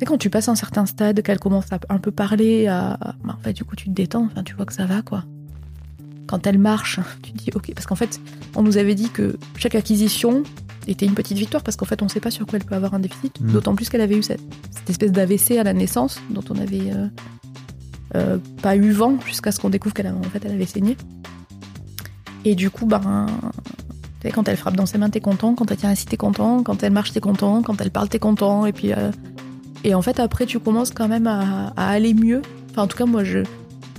C'est quand tu passes un certain stade, qu'elle commence à un peu parler, à... bah, en fait, du coup, tu te détends, enfin, tu vois que ça va, quoi. Quand elle marche, tu te dis, ok, parce qu'en fait, on nous avait dit que chaque acquisition était une petite victoire, parce qu'en fait, on ne sait pas sur quoi elle peut avoir un déficit, Mm. d'autant plus qu'elle avait eu cette, cette espèce d'AVC à la naissance, dont on avait euh, euh, pas eu vent, jusqu'à ce qu'on découvre qu'elle avait, en fait, elle avait saigné. Et du coup, ben, tu sais, quand elle frappe dans ses mains, t'es content, quand elle tient assis, t'es content, quand elle marche, t'es content, quand elle parle, t'es content, et puis... euh, et en fait, après, tu commences quand même à, aller mieux. Enfin, en tout cas, moi, je,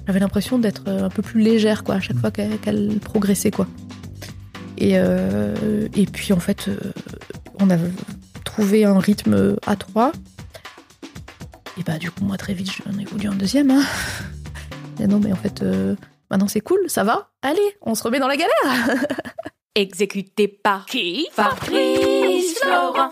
j'avais l'impression d'être un peu plus légère, quoi, à chaque fois qu'elle, qu'elle progressait, quoi. Et, euh, et puis, en fait, euh, on a trouvé un rythme à trois. Et bah, du coup, moi, très vite, j'en ai voulu un deuxième. Hein. Et non, mais en fait, euh, maintenant, c'est cool, ça va. Allez, on se remet dans la galère. Exécuté par qui? Fabrice Florent.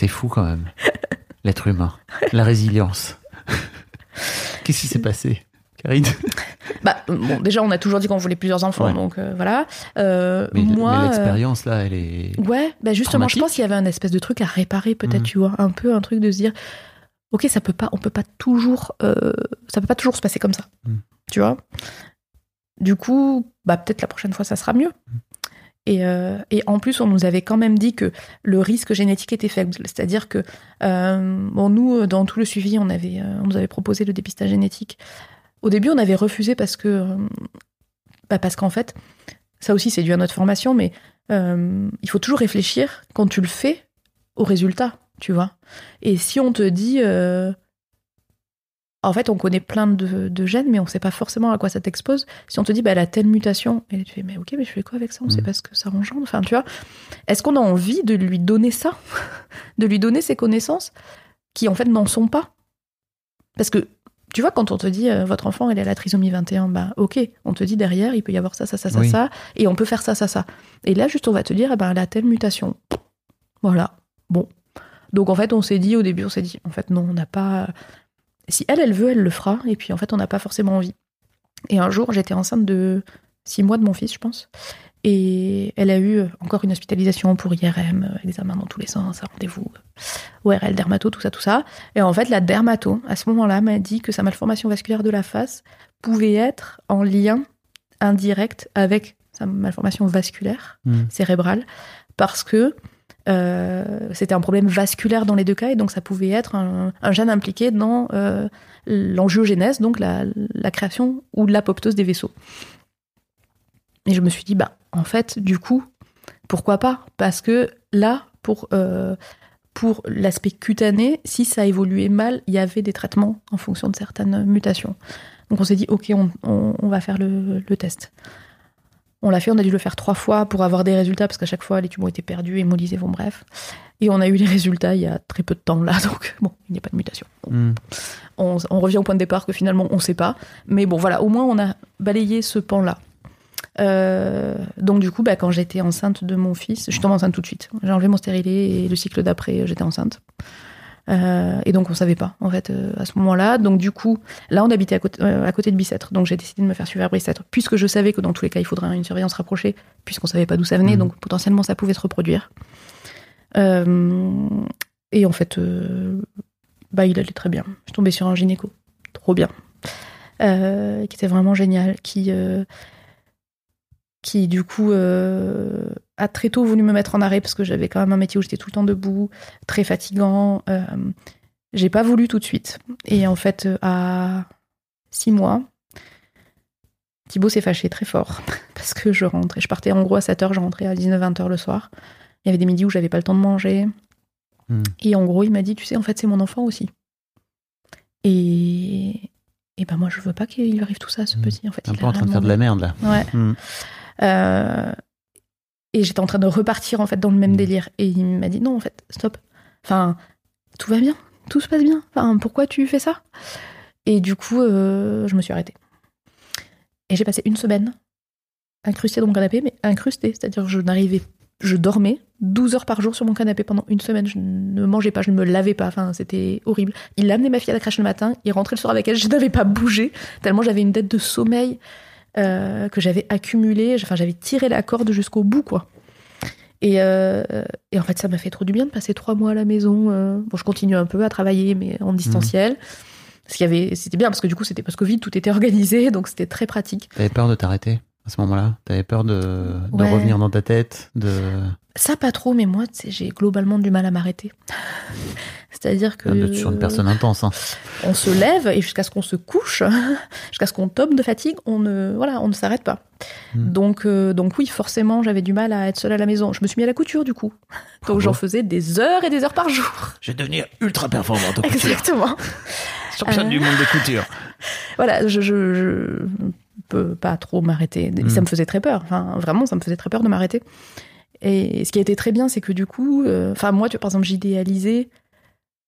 C'est fou quand même. L'être humain, la résilience. Qu'est-ce qui s'est passé Karine? Bah, bon, déjà, on a toujours dit qu'on voulait plusieurs enfants, Ouais. donc euh, voilà. Euh, Mais, moi, mais euh, l'expérience là, elle est. Ouais, bah justement, je pense qu'il y avait un espèce de truc à réparer, peut-être, Mhm. tu vois, un peu un truc de se dire, ok, ça peut pas, on peut pas toujours, euh, ça peut pas toujours se passer comme ça, Mhm. tu vois? Du coup, bah peut-être la prochaine fois, ça sera mieux. Et, euh, et en plus, on nous avait quand même dit que le risque génétique était faible, c'est-à-dire que, euh, nous, dans tout le suivi, on avait, euh, on nous avait proposé le dépistage génétique. Au début, on avait refusé parce que, bah parce qu'en fait, ça aussi, c'est dû à notre formation, mais il faut toujours réfléchir quand tu le fais au résultat, tu vois. Et si on te dit, en fait, on connaît plein de, de gènes, mais on sait pas forcément à quoi ça t'expose. Si on te dit, bah, elle a telle mutation, et tu fais, mais ok, mais je fais quoi avec ça? On sait Mhm. pas ce que ça engendre. Enfin, tu vois. Est-ce qu'on a envie de lui donner ça? De lui donner ces connaissances qui, en fait, n'en sont pas? Parce que, tu vois, quand on te dit, euh, votre enfant, elle à la trisomie 21, bah, ok, on te dit derrière, il peut y avoir ça, ça, ça, ça, Oui. ça, et on peut faire ça, ça, ça. Et là, juste, on va te dire, eh ben, elle a telle mutation. Voilà. Bon. Donc, en fait, on s'est dit, au début, on s'est dit, en fait, non, on n'a pas. Si elle, elle veut, elle le fera. Et puis, en fait, on n'a pas forcément envie. Et un jour, j'étais enceinte de six mois de mon fils, je pense. Et elle a eu encore une hospitalisation pour IRM, euh, examen dans tous les sens, un rendez-vous, euh, ORL, dermato, tout ça, tout ça. Et en fait, la dermato, à ce moment-là, m'a dit que sa malformation vasculaire de la face pouvait être en lien indirect avec sa malformation vasculaire Mhm. cérébrale, parce que Euh, c'était un problème vasculaire dans les deux cas, et donc ça pouvait être un, gène impliqué dans euh, l'angiogénèse, donc la, création ou l'apoptose des vaisseaux. Et je me suis dit, bah, en fait, du coup, pourquoi pas? Parce que là, pour, euh, pour l'aspect cutané, si ça évoluait mal, il y avait des traitements en fonction de certaines mutations. Donc on s'est dit, ok, on, va faire le test. On l'a fait, on a dû le faire trois fois pour avoir des résultats, parce qu'à chaque fois, les tumeurs étaient perdus, hémolisés, bon bref. Et on a eu les résultats il y a très peu de temps là, donc bon, il n'y a pas de mutation. Hmm. On, on revient au point de départ que finalement on ne sait pas. Mais bon, voilà, au moins on a balayé ce pan-là. Euh, donc du coup, bah, quand j'étais enceinte de mon fils, je suis tombée enceinte tout de suite. J'ai enlevé mon stérilet et le cycle d'après, j'étais enceinte. Euh, et donc on savait pas en fait euh, à ce moment-là. Donc du coup, là on habitait à côté, euh, à côté de Bicêtre. Donc j'ai décidé de me faire suivre à Bicêtre, puisque je savais que dans tous les cas il faudrait une surveillance rapprochée, puisqu'on savait pas d'où ça venait, Mhm. donc potentiellement ça pouvait se reproduire. Et en fait, bah il allait très bien. Je tombée sur un gynéco, trop bien, qui était vraiment génial, qui qui du coup a très tôt voulu me mettre en arrêt parce que j'avais quand même un métier où j'étais tout le temps debout, très fatigant. Euh, j'ai pas voulu tout de suite. Et en fait, euh, à six mois, Thibaut s'est fâché très fort parce que je rentrais. Je partais en gros à 7h, je rentrais à 19-20h le soir. Il y avait des midis où j'avais pas le temps de manger. Hmm. Et en gros, il m'a dit, tu sais, en fait, c'est mon enfant aussi. Et, et ben moi, je veux pas qu'il lui arrive tout ça, à ce Hmm. petit. En fait, un il peu en train de faire de la merde là. Ouais. Hmm. Euh, et j'étais en train de repartir en fait dans le même Mm. délire. Et il m'a dit non, en fait, stop. Enfin, tout va bien, tout se passe bien. Enfin, pourquoi tu fais ça? Et du coup, euh, je me suis arrêtée. Et j'ai passé une semaine incrustée dans mon canapé, mais incrustée, c'est-à-dire que je n'arrivais, je dormais 12 heures par jour sur mon canapé pendant une semaine. Je ne mangeais pas, je ne me lavais pas. Enfin, c'était horrible. Il amenait ma fille à la crèche le matin, il rentrait le soir avec elle. Je n'avais pas bougé tellement j'avais une dette de sommeil euh, que j'avais accumulée. Enfin, j'avais tiré la corde jusqu'au bout, quoi. Et, euh, et en fait, ça m'a fait trop du bien de passer trois mois à la maison. euh. Bon, je continue un peu à travailler, mais en distanciel. Parce qu'il y avait, c'était bien parce que du coup, c'était post-Covid, tout était organisé, donc c'était très pratique. T'avais peur de t'arrêter à ce moment-là? T'avais peur de, de Ouais. revenir dans ta tête de... Ça, pas trop, mais moi, j'ai globalement du mal à m'arrêter. C'est-à-dire que. de sur une personne intense. hein. on se lève et jusqu'à ce qu'on se couche, jusqu'à ce qu'on tombe de fatigue, on ne, voilà, on ne s'arrête pas. Hmm. Donc, euh, donc oui, forcément, j'avais du mal à être seule à la maison. Je me suis mis à la couture du coup. Bravo. Donc j'en faisais des heures et des heures par jour. Je vais devenir ultra performante en Exactement. Championne Euh. du monde des coutures. Voilà, je, je, je peux pas trop m'arrêter. Et Hmm. Ça me faisait très peur. Enfin, vraiment, ça me faisait très peur de m'arrêter. Et ce qui a été très bien, c'est que du coup, euh, enfin moi, tu par exemple, j'idéalisais,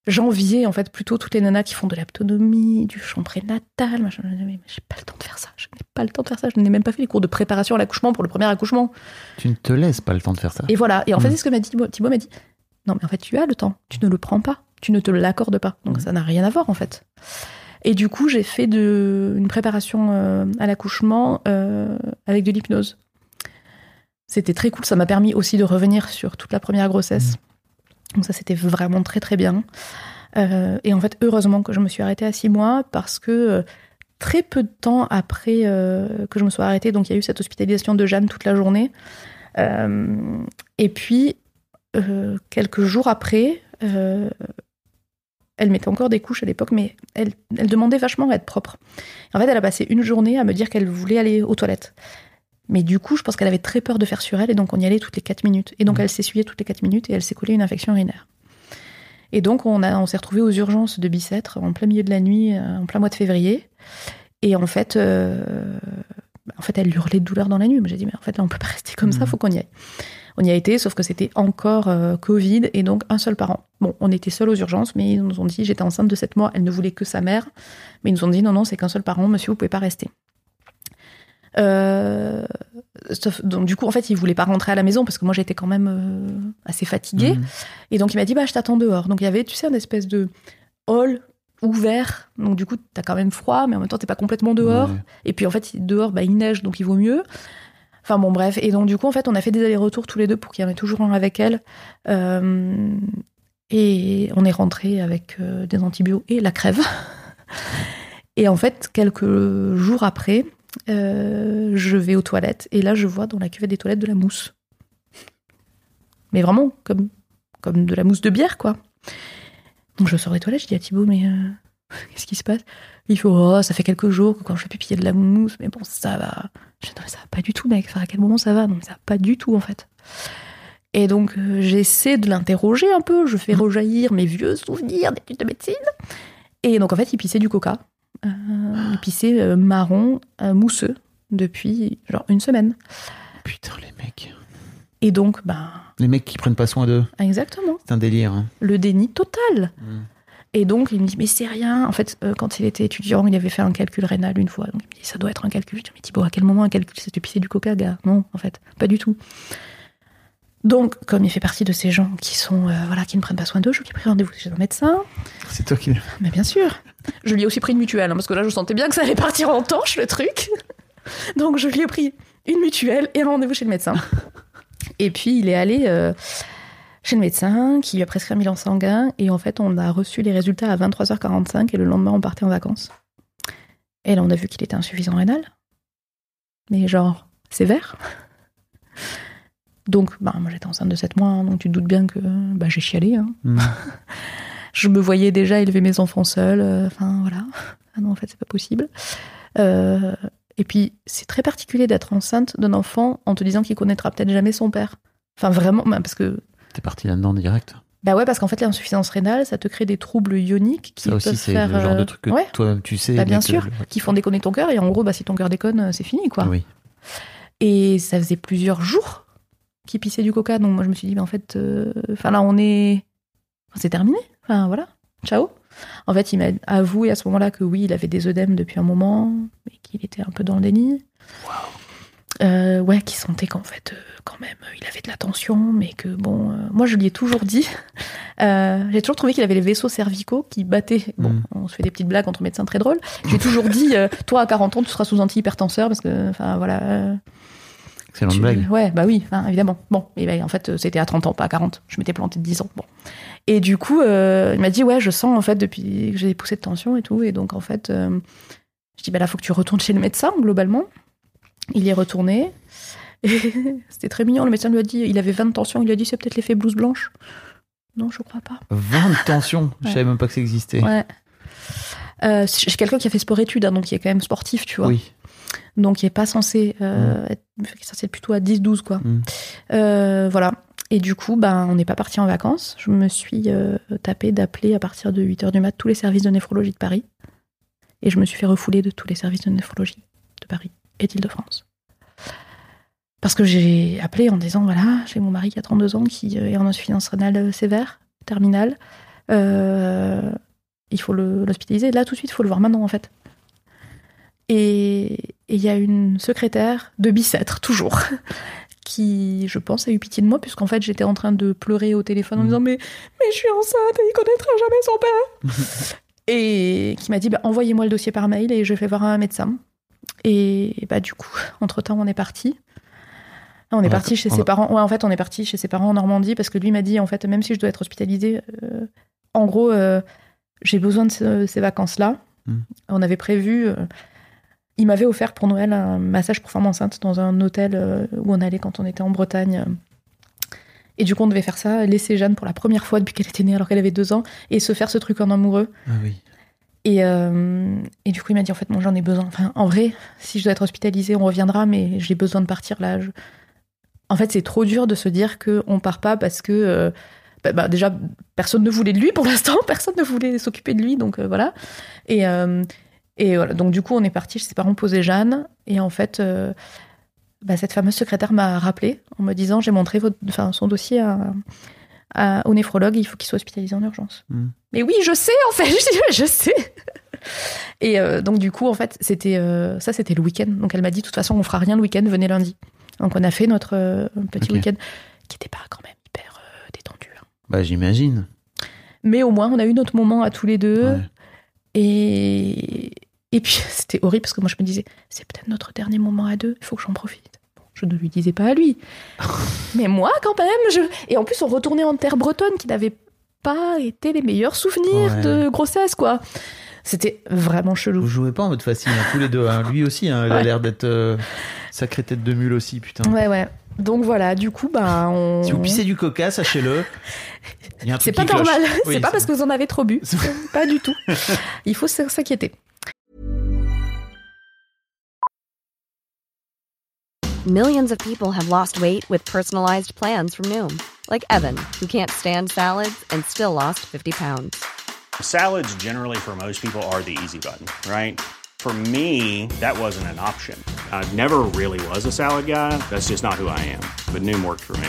j'enviais en fait plutôt toutes les nanas qui font de l'autonomie, du chant prénatal, machin. Mais j'ai pas le temps de faire ça. Je n'ai pas le temps de faire ça. Je n'ai même pas fait les cours de préparation à l'accouchement pour le premier accouchement. Tu ne te laisses pas le temps de faire ça. Et voilà. Et en fait, Mm. c'est ce que m'a dit Thibaut. Thibaut m'a dit, non, mais en fait, tu as le temps. Tu ne le prends pas. Tu ne te l'accordes pas. Donc Mm. ça n'a rien à voir en fait. Et du coup, j'ai fait de, une préparation euh, à l'accouchement euh, avec de l'hypnose. C'était très cool. Ça m'a permis aussi de revenir sur toute la première grossesse. Donc ça, c'était vraiment très très bien. Euh, et en fait, heureusement que je me suis arrêtée à six mois parce que euh, très peu de temps après euh, que je me sois arrêtée, donc il y a eu cette hospitalisation de Jeanne toute la journée. Et puis, quelques jours après, elle mettait encore des couches à l'époque, mais elle, elle demandait vachement à être propre. En fait, elle a passé une journée à me dire qu'elle voulait aller aux toilettes. Mais du coup, je pense qu'elle avait très peur de faire sur elle, et donc on y allait toutes les 4 minutes. Et donc elle s'essuyait toutes les 4 minutes, et elle s'est collée une infection urinaire. Et donc on, a, on s'est retrouvés aux urgences de Bicêtre, en plein milieu de la nuit, euh, en plein mois de février. Et en fait, euh, en fait, elle hurlait de douleur dans la nuit. Moi, j'ai dit, mais en fait, là, on peut pas rester comme ça, Mhm. faut qu'on y aille. On y a été, sauf que c'était encore euh, Covid et donc un seul parent. Bon, on était seuls aux urgences, mais ils nous ont dit, j'étais enceinte de 7 mois, elle ne voulait que sa mère. Mais ils nous ont dit, non, non, c'est qu'un seul parent, monsieur, vous pouvez pas rester. Euh, sauf- donc, du coup, en fait, il voulait pas rentrer à la maison parce que moi, j'étais quand même euh, assez fatiguée. Mhm. Et donc, il m'a dit, bah, je t'attends dehors. Donc, il y avait, tu sais, un espèce de hall ouvert. Donc, du coup, t'as quand même froid, mais en même temps, t'es pas complètement dehors. Ouais. Et puis en fait, dehors, bah, il neige, donc il vaut mieux. Enfin bon, bref. Et donc du coup, en fait, on a fait des allers-retours tous les deux pour qu'il y en ait toujours un avec elle. Euh, et on est rentré avec des antibiotiques et la crève. et en fait, quelques jours après, euh, je vais aux toilettes et là, je vois dans la cuvette des toilettes de la mousse. Mais vraiment, comme comme de la mousse de bière, quoi. Donc je sors des toilettes, je dis à Thibaut, mais euh, qu'est-ce qui se passe? Il faut, oh, ça fait quelques jours que quand je fais pipi, il y a de la mousse, mais bon, ça va. Je dis, non, mais ça va pas du tout, mec. Enfin, à quel moment ça va? Non, mais ça va pas du tout, en fait. Et donc, euh, j'essaie de l'interroger un peu, je fais rejaillir mes vieux souvenirs d'études de médecine. Et donc, en fait, il pissait du coca. Euh, il pissait euh, marron, euh, mousseux, depuis genre une semaine. Putain, les mecs. Et donc, ben, Les mecs qui prennent pas soin d'eux. exactement, C'est un délire. hein. le déni total. Mm. Et donc, il me dit, mais c'est rien. En fait, euh, quand il était étudiant, il avait fait un calcul rénal une fois. Donc, il me dit, ça doit être un calcul. Je dis, mais Thibaut, à quel moment un calcul? C'est de pisser du coca, gars? Non, en fait, pas du tout. Donc, comme il fait partie de ces gens qui sont, euh, voilà, qui ne prennent pas soin d'eux, je lui ai pris rendez-vous chez un médecin. C'est toi qui. Mais bien sûr. Je lui ai aussi pris une mutuelle, hein, parce que là, je sentais bien que ça allait partir en torche, le truc. Donc, je lui ai pris une mutuelle et un rendez-vous chez le médecin. Et puis, il est allé euh, chez le médecin, qui lui a prescrit un bilan sanguin. Et en fait, on a reçu les résultats à 23h45 et le lendemain, on partait en vacances. Et là, on a vu qu'il était insuffisant rénal. Mais genre, sévère. Donc, bah, moi, j'étais enceinte de 7 mois, hein, donc tu te doutes bien que bah, j'ai chialé. hein. Mm. Je me voyais déjà élever mes enfants seuls. euh, Enfin, voilà. Ah non, en fait, c'est pas possible. Euh, et puis, c'est très particulier d'être enceinte d'un enfant en te disant qu'il connaîtra peut-être jamais son père. Enfin, vraiment, bah, parce que. T'es parti là-dedans direct. Bah ouais, parce qu'en fait, l'insuffisance rénale, ça te crée des troubles ioniques qui Ça aussi, peuvent c'est faire. le genre euh, de truc que ouais, toi-même tu sais. Bah, bien que- sûr, qui font déconner ton cœur. Et en gros, bah, si ton cœur déconne, euh, c'est fini, quoi. Oui. Et ça faisait plusieurs jours qu'il pissait du coca. Donc moi, je me suis dit, bah, en fait, euh, enfin là, on est. enfin, c'est terminé. Enfin, voilà. Ciao. En fait, il m'a avoué à ce moment-là que oui, il avait des œdèmes depuis un moment, mais qu'il était un peu dans le déni. Euh, ouais, qu'il sentait qu'en fait, euh, quand même, il avait de la tension, mais que bon, euh, moi je lui ai toujours dit, j'ai toujours trouvé qu'il avait les vaisseaux cervicaux qui battaient. Bon, Mm. on se fait des petites blagues entre médecins très drôles. J'ai toujours dit, toi à 40 ans, tu seras sous antihypertenseur parce que, enfin voilà. Excellente tu- blague. Ouais, bah oui, enfin, évidemment. Bon, et ben, en fait, euh, c'était à 30 ans, pas à 40. Je m'étais planté de 10 ans. Bon. Et du coup, euh, il m'a dit, ouais, je sens, en fait, depuis que j'ai des poussées de tension et tout. Et donc, en fait, euh, je dis, bah là, faut que tu retournes chez le médecin, globalement. Il y est retourné. Et c'était très mignon. Le médecin lui a dit, il avait 20 de tension. Il lui a dit, c'est peut-être l'effet blouse blanche. Non, je crois pas. 20 de tension. Je Ouais. savais même pas que ça existait. Ouais. Euh, j'ai quelqu'un qui a fait sport-études, hein, donc qui est quand même sportif, tu vois. Oui. Donc, il est pas censé euh, être, il est censé être plutôt à 10-12, quoi. Mm. Euh, voilà. Et du coup, ben, on n'est pas parti en vacances. Je me suis euh, tapé d'appeler à partir de 8h du mat tous les services de néphrologie de Paris. Et je me suis fait refouler de tous les services de néphrologie de Paris et d'Île-de-France. Parce que j'ai appelé en disant voilà, j'ai mon mari qui a 32 ans qui est en insuffisance rénale sévère, terminale. Il faut le- l'hospitaliser. Là, tout de suite, il faut le voir maintenant, en fait. Et il y a une secrétaire de Bicêtre, toujours, qui, je pense, a eu pitié de moi, puisqu'en fait, j'étais en train de pleurer au téléphone en Mhm. disant mais, mais je suis enceinte et il connaîtra jamais son père. et qui m'a dit bah, envoyez-moi le dossier par mail et je vais voir un médecin. Et bah, du coup, entre-temps, on est parti. On est parti chez ses parents. Ouais, en fait, on est parti chez ses parents en Normandie parce que lui m'a dit, en fait, même si je dois être hospitalisée, euh, en gros, euh, j'ai besoin de ce- ces vacances-là. Mm. On avait prévu. euh, il m'avait offert pour Noël un massage pour femme enceinte dans un hôtel euh, où on allait quand on était en Bretagne. Et du coup, on devait faire ça, laisser Jeanne pour la première fois depuis qu'elle était née, alors qu'elle avait deux ans, et se faire ce truc en amoureux. Ah oui. Et, euh, et du coup, il m'a dit en fait, moi j'en ai besoin. Enfin, en vrai, si je dois être hospitalisée, on reviendra, mais j'ai besoin de partir là. Je- En fait, c'est trop dur de se dire qu'on part pas parce que. euh, bah, bah, déjà, personne ne voulait de lui pour l'instant, personne ne voulait s'occuper de lui, donc euh, voilà. Et, et voilà, donc du coup, on est parti chez ses parents poser Jeanne, et en fait, euh, bah, cette fameuse secrétaire m'a rappelé en me disant j'ai montré votre, enfin, son dossier à, à- au néphrologue, il faut qu'il soit hospitalisé en urgence. Mm. Mais oui, je sais en fait, je je sais. Et euh, donc du coup, en fait, c'était euh, ça, c'était le week-end. Donc elle m'a dit, de toute façon, on fera rien le week-end, venez lundi. Donc on a fait notre petit week-end, qui était pas quand même hyper détendu. hein. Bah, j'imagine. Mais au moins, on a eu notre moment à tous les deux. Ouais. Et, et puis, c'était horrible parce que moi, je me disais, c'est peut-être notre dernier moment à deux, il faut que j'en profite. Bon, je ne lui disais pas à lui. Mais moi, quand même, je. Et en plus, on retournait en terre bretonne qui n'avait pas été les meilleurs souvenirs Ouais. de grossesse, quoi. C'était vraiment chelou. Vous jouez pas en mode facile, hein, tous les deux. hein. Lui aussi, hein, il a l'air d'être euh, sacré tête de mule aussi, putain. Ouais, ouais. Donc voilà, du coup, bah, on. Si vous pissez du coca, sachez-le. Il y a C'est pas normal. Oui, c'est pas parce que vous en avez trop bu. C'est- pas du tout. Il faut s'inquiéter. Millions of people have lost weight with personalized plans from Noom, like Evan, who can't stand salads and still lost 50 pounds. Salads, generally, for most people, are the easy button, right? For me, that wasn't an option. I never really was a salad guy. That's just not who I am. But Noom worked for me.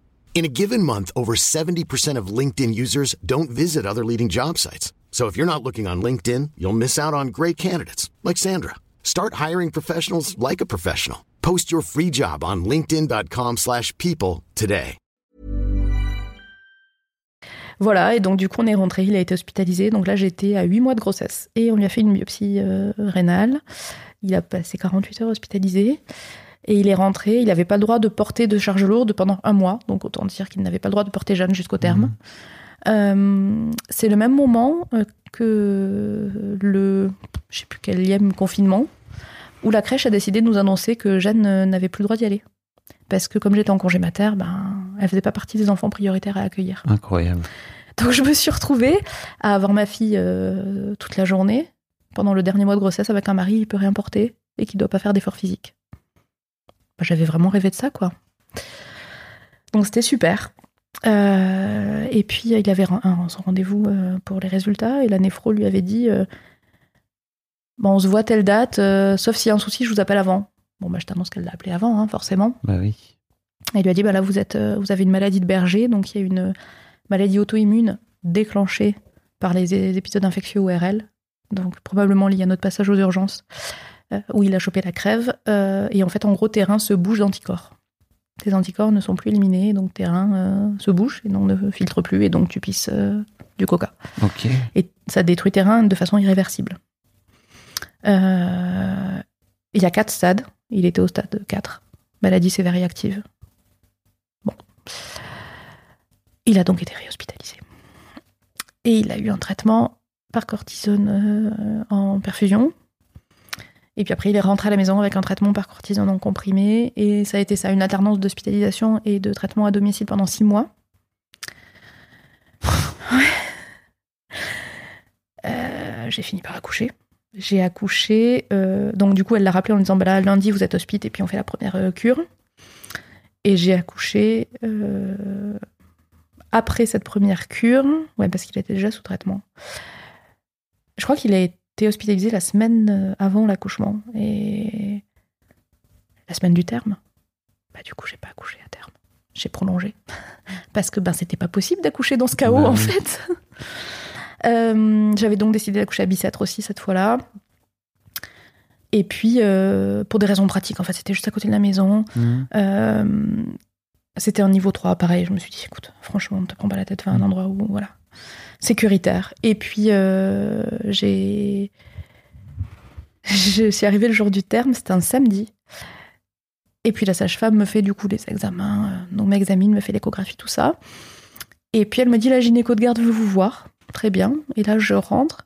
In a given month, over 70% of LinkedIn users don't visit other leading job sites. So if you're not looking on LinkedIn, you'll miss out on great candidates like Sandra. Start hiring professionals like a professional. Post your free job on linkedin.com/people today. Voilà, et donc du coup, on est rentré, il a été hospitalisé. Donc là, j'étais à 8 mois de grossesse. Et on lui a fait une biopsie euh, rénale. Il a passé 48 heures hospitalisé. Et il est rentré, il n'avait pas le droit de porter de charge lourde pendant un mois. Donc autant dire qu'il n'avait pas le droit de porter jeune jusqu'au terme. Euh, c'est le même moment euh, que le, je sais plus quel confinement, où la crèche a décidé de nous annoncer que Jeanne euh, n'avait plus le droit d'y aller. Parce que comme j'étais en congé mater, ben, elle faisait pas partie des enfants prioritaires à accueillir. Incroyable. Donc je me suis retrouvée à avoir ma fille euh, toute la journée, pendant le dernier mois de grossesse, avec un mari qui peut rien porter et qui doit pas faire d'efforts physiques. Bah, J'avais vraiment rêvé de ça, quoi. Donc c'était super. Euh, et puis il avait un, son rendez-vous euh, pour les résultats et la néphro lui avait dit euh, Bon, on se voit telle date, euh, sauf s'il y a un souci, je vous appelle avant. Bon, bah, je t'annonce qu'elle l'a appelé avant, hein, forcément. Bah oui. Elle lui a dit bah là vous êtes vous avez une maladie de Berger donc il y a une maladie auto-immune déclenchée par les épisodes infectieux ORL donc probablement lié à notre passage aux urgences où il a chopé la crève euh, et en fait en gros terrain se bouge d'anticorps. Tes anticorps ne sont plus éliminés donc terrain euh, se bouge et donc ne filtre plus et donc tu pisses euh, du coca et ça détruit terrain de façon irréversible. Euh, Il y a quatre stades. Il était au stade 4. Maladie sévère et active. Bon. Il a donc été réhospitalisé. Et il a eu un traitement par cortisone euh, en perfusion. Et puis après, il est rentré à la maison avec un traitement par cortisone en comprimé. Et ça a été ça, une alternance d'hospitalisation et de traitement à domicile pendant six mois. Euh, j'ai fini par accoucher. J'ai accouché, euh, donc du coup elle l'a rappelé en lui disant bah là lundi vous êtes hospite et puis on fait la première euh, cure. Et j'ai accouché après cette première cure, ouais parce qu'il était déjà sous traitement. Je crois qu'il a été hospitalisé la semaine euh, avant l'accouchement et la semaine du terme. Bah du coup j'ai pas accouché à terme, j'ai prolongé parce que ben c'était pas possible d'accoucher dans ce chaos Bah en oui. fait. Euh, J'avais donc décidé d'accoucher à Bicêtre aussi cette fois-là. Et puis, euh, pour des raisons pratiques, en fait, c'était juste à côté de la maison. Euh, c'était un niveau 3, pareil. Je me suis dit, écoute, franchement, ne te prends pas la tête, va à un endroit où, voilà, sécuritaire. Et puis, euh, j'ai. Je suis arrivée le jour du terme, c'était un samedi. Et puis la sage-femme me fait du coup les examens, euh, donc m'examine, me fait l'échographie, tout ça. Et puis elle me dit la gynéco de garde veut vous voir. Très bien. Et là je rentre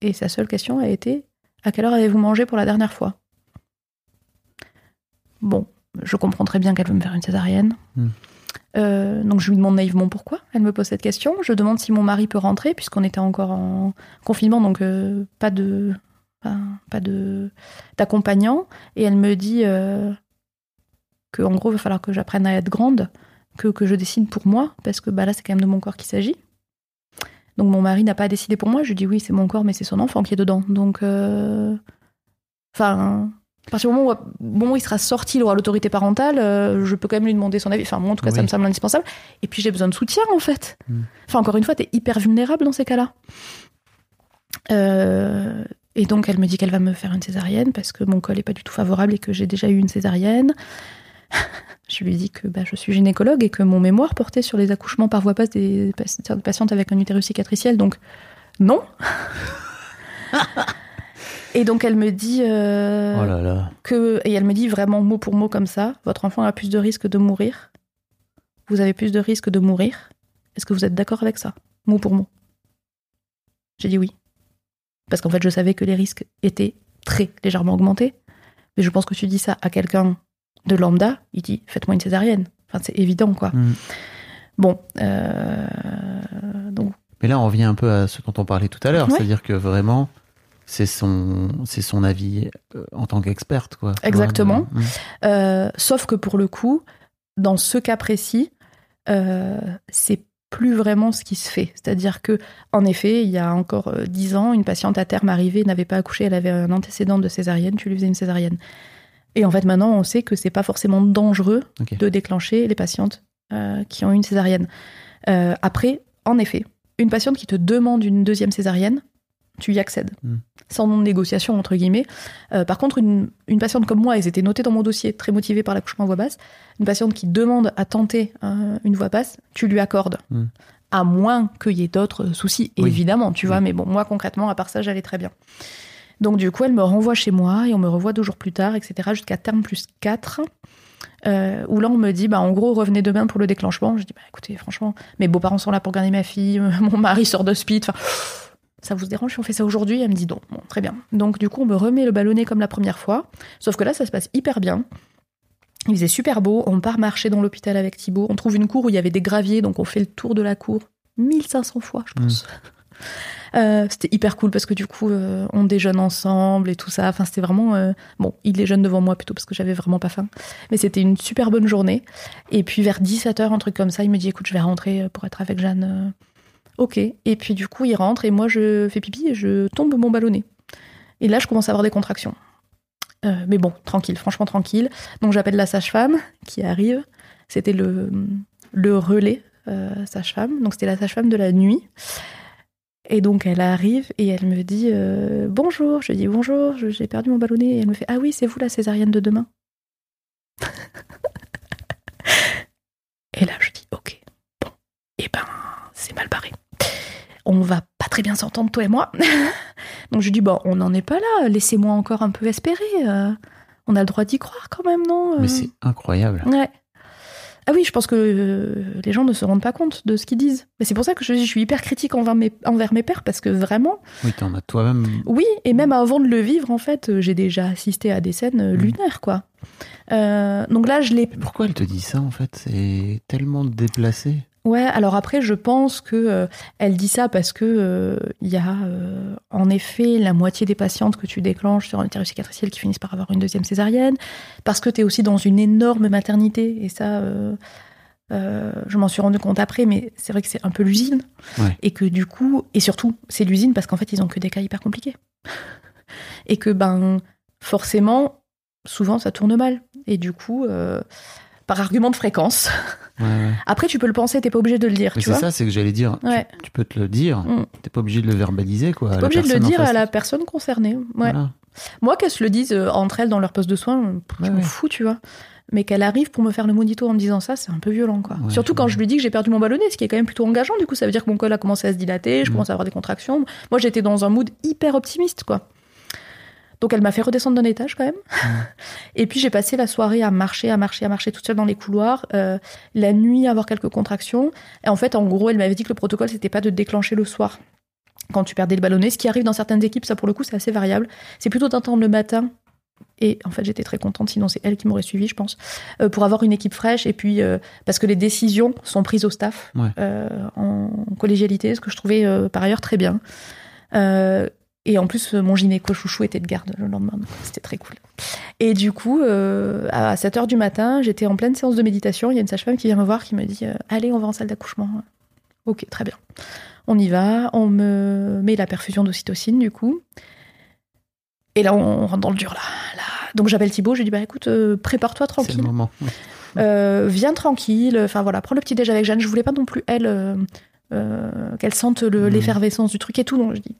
et sa seule question a été à quelle heure avez-vous mangé pour la dernière fois? Bon, je comprends très bien qu'elle veut me faire une césarienne. Hmm. Euh, donc je lui demande naïvement pourquoi elle me pose cette question. Je demande si mon mari peut rentrer puisqu'on était encore en confinement, donc euh, pas de pas, de d'accompagnant. Et elle me dit euh, que en gros il va falloir que j'apprenne à être grande, que, que je décide pour moi parce que bah là c'est quand même de mon corps qu'il s'agit. Donc mon mari n'a pas décidé pour moi. Je dis oui c'est mon corps mais c'est son enfant qui est dedans. Donc euh, enfin à partir du moment où, où il sera sorti, il aura l'autorité parentale, euh, je peux quand même lui demander son avis. Enfin, moi, en tout cas, ça me semble indispensable. Et puis, j'ai besoin de soutien, en fait. Mm. Enfin, encore une fois, t'es hyper vulnérable dans ces cas-là. Euh, et donc, elle me dit qu'elle va me faire une césarienne parce que mon col est pas du tout favorable et que j'ai déjà eu une césarienne. je lui dis que bah, je suis gynécologue et que mon mémoire portait sur les accouchements par voie basse des pa- patientes avec un utérus cicatriciel, donc non. et donc elle me dit euh, Oh là là. que et elle me dit vraiment mot pour mot comme ça, votre enfant a plus de risques de mourir. Vous avez plus de risques de mourir. Est-ce que vous êtes d'accord avec ça? Mot pour mot. J'ai dit oui. Parce qu'en fait, je savais que les risques étaient très légèrement augmentés. Mais je pense que tu dis ça à quelqu'un de lambda, il dit faites-moi une césarienne. Enfin, c'est évident, quoi. Mm. Bon, euh, donc Mais là, on revient un peu à ce dont on parlait tout à l'heure, Ouais. c'est-à-dire que vraiment, c'est son, c'est son avis euh, en tant qu'experte, quoi. Exactement. Euh, sauf que pour le coup, dans ce cas précis, euh, c'est plus vraiment ce qui se fait. C'est-à-dire que, en effet, il y a encore dix ans, une patiente à terme arrivée, n'avait pas accouché, elle avait un antécédent de césarienne, tu lui faisais une césarienne. Et en fait, maintenant, on sait que c'est pas forcément dangereux de déclencher les patientes euh, qui ont eu une césarienne. Euh, après, en effet, une patiente qui te demande une deuxième césarienne, tu y accèdes. Mm. Sans négociation, entre guillemets. Euh, par contre, une, une patiente comme moi, et c'était noté dans mon dossier, très motivée par l'accouchement à voix basse, une patiente qui demande à tenter euh, une voix basse, tu lui accordes. Mm. À moins qu'il y ait d'autres soucis, Oui. évidemment, tu vois. Mais bon, moi, concrètement, à part ça, j'allais très bien. Donc, du coup, elle me renvoie chez moi et on me revoit deux jours plus tard, etc., jusqu'à terme plus 4. Euh, où là, on me dit, bah, en gros, revenez demain pour le déclenchement. Je dis, bah, écoutez, franchement, mes beaux-parents sont là pour garder ma fille, mon mari sort de speed. Enfin, ça vous dérange si on fait ça aujourd'hui Elle me dit, non, bon, très bien. Donc, du coup, on me remet le ballonnet comme la première fois. Sauf que là, ça se passe hyper bien. Il faisait super beau. On part marcher dans l'hôpital avec Thibaut. On trouve une cour où il y avait des graviers, donc on fait le tour de la cour 1500 fois, je pense. Euh, c'était hyper cool parce que du coup, euh, on déjeune ensemble et tout ça. Enfin, c'était vraiment. euh, Bon, il déjeune devant moi plutôt parce que j'avais vraiment pas faim. Mais c'était une super bonne journée. Et puis vers 17h, un truc comme ça, il me dit écoute, je vais rentrer pour être avec Jeanne. Ok. Et puis du coup, il rentre et moi, je fais pipi et je tombe mon ballonnet. Et là, je commence à avoir des contractions. Euh, mais bon, tranquille, franchement tranquille. Donc j'appelle la sage-femme qui arrive. C'était le, relais euh, sage-femme. Donc c'était la sage-femme de la nuit. Et donc elle arrive et elle me dit euh, bonjour. Je dis bonjour, j'ai perdu mon ballonnet. Et elle me fait ah oui, c'est vous la césarienne de demain. et là je dis ok, bon, et ben c'est mal barré. On va pas très bien s'entendre toi et moi. donc je dis bon, on n'en est pas là. Laissez-moi encore un peu espérer. euh, on a le droit d'y croire quand même, non Mais Euh, c'est incroyable. Ouais. Ah oui, je pense que euh, les gens ne se rendent pas compte de ce qu'ils disent. Mais c'est pour ça que je, je suis hyper critique envers mes, envers mes pères, parce que vraiment, Oui, t'en as toi-même. oui, et même avant de le vivre, en fait, j'ai déjà assisté à des scènes Mm. lunaires, quoi. Euh, donc là, je l'ai Mais Pourquoi elle te dit ça, en fait? C'est tellement déplacé. Ouais, alors après, je pense que euh, elle dit ça parce que euh, il y a euh, en effet la moitié des patientes que tu déclenches sur un utérus cicatriciel qui finissent par avoir une deuxième césarienne, parce que tu es aussi dans une énorme maternité, et ça, je m'en suis rendu compte après, mais c'est vrai que c'est un peu l'usine, Ouais. et que du coup, et surtout, c'est l'usine parce qu'en fait, ils ont que des cas hyper compliqués, et que ben forcément, souvent, ça tourne mal, et du coup. Par argument de fréquence. Ouais, ouais. Après, tu peux le penser, t'es pas obligé de le dire. Mais tu c'est ça, c'est que j'allais dire. tu- Ouais. Tu, peux te le dire. Mm. T'es pas obligé de le verbaliser, T'es pas obligé de le dire à la personne concernée. Voilà. Moi, qu'elles se le disent euh, entre elles dans leur poste de soins, je m'en fous, tu vois. Mais qu'elle arrive pour me faire le monito en me disant ça, c'est un peu violent, quoi. Surtout quand je lui dis que j'ai perdu mon ballonnet, ce qui est quand même plutôt engageant. Du coup, ça veut dire que mon col a commencé à se dilater, je Mm. commence à avoir des contractions. Moi, j'étais dans un mood hyper optimiste, quoi. Donc, elle m'a fait redescendre d'un étage, quand même. Et puis, j'ai passé la soirée à marcher, à marcher, à marcher toute seule dans les couloirs. euh, la nuit, à avoir quelques contractions. Et en fait, en gros, elle m'avait dit que le protocole, c'était pas de déclencher le soir quand tu perdais le ballonnet. Ce qui arrive dans certaines équipes, ça, pour le coup, c'est assez variable. C'est plutôt d'attendre le matin. Et en fait, j'étais très contente, sinon c'est elle qui m'aurait suivi, je pense, euh, pour avoir une équipe fraîche. Et puis, euh, parce que les décisions sont prises au staff Ouais. euh, en collégialité, ce que je trouvais euh, par ailleurs très bien. Et en plus, mon gynéco chouchou était de garde le lendemain, donc c'était très cool. Et du coup, euh, à 7 h du matin, j'étais en pleine séance de méditation. Il y a une sage-femme qui vient me voir, qui me dit euh, Allez, on va en salle d'accouchement. Ok, très bien. On y va, on me met la perfusion d'ocytocine, du coup. Et là, on rentre dans le dur, là. là. Donc j'appelle Thibaut, je lui dis Bah écoute, euh, prépare-toi C'est le tranquille. moment. Viens tranquille, enfin voilà, prends le petit déj avec Jeanne. Je voulais pas non plus, elle, euh, qu'elle sente le- Mhm. l'effervescence du truc et tout. Donc je dis,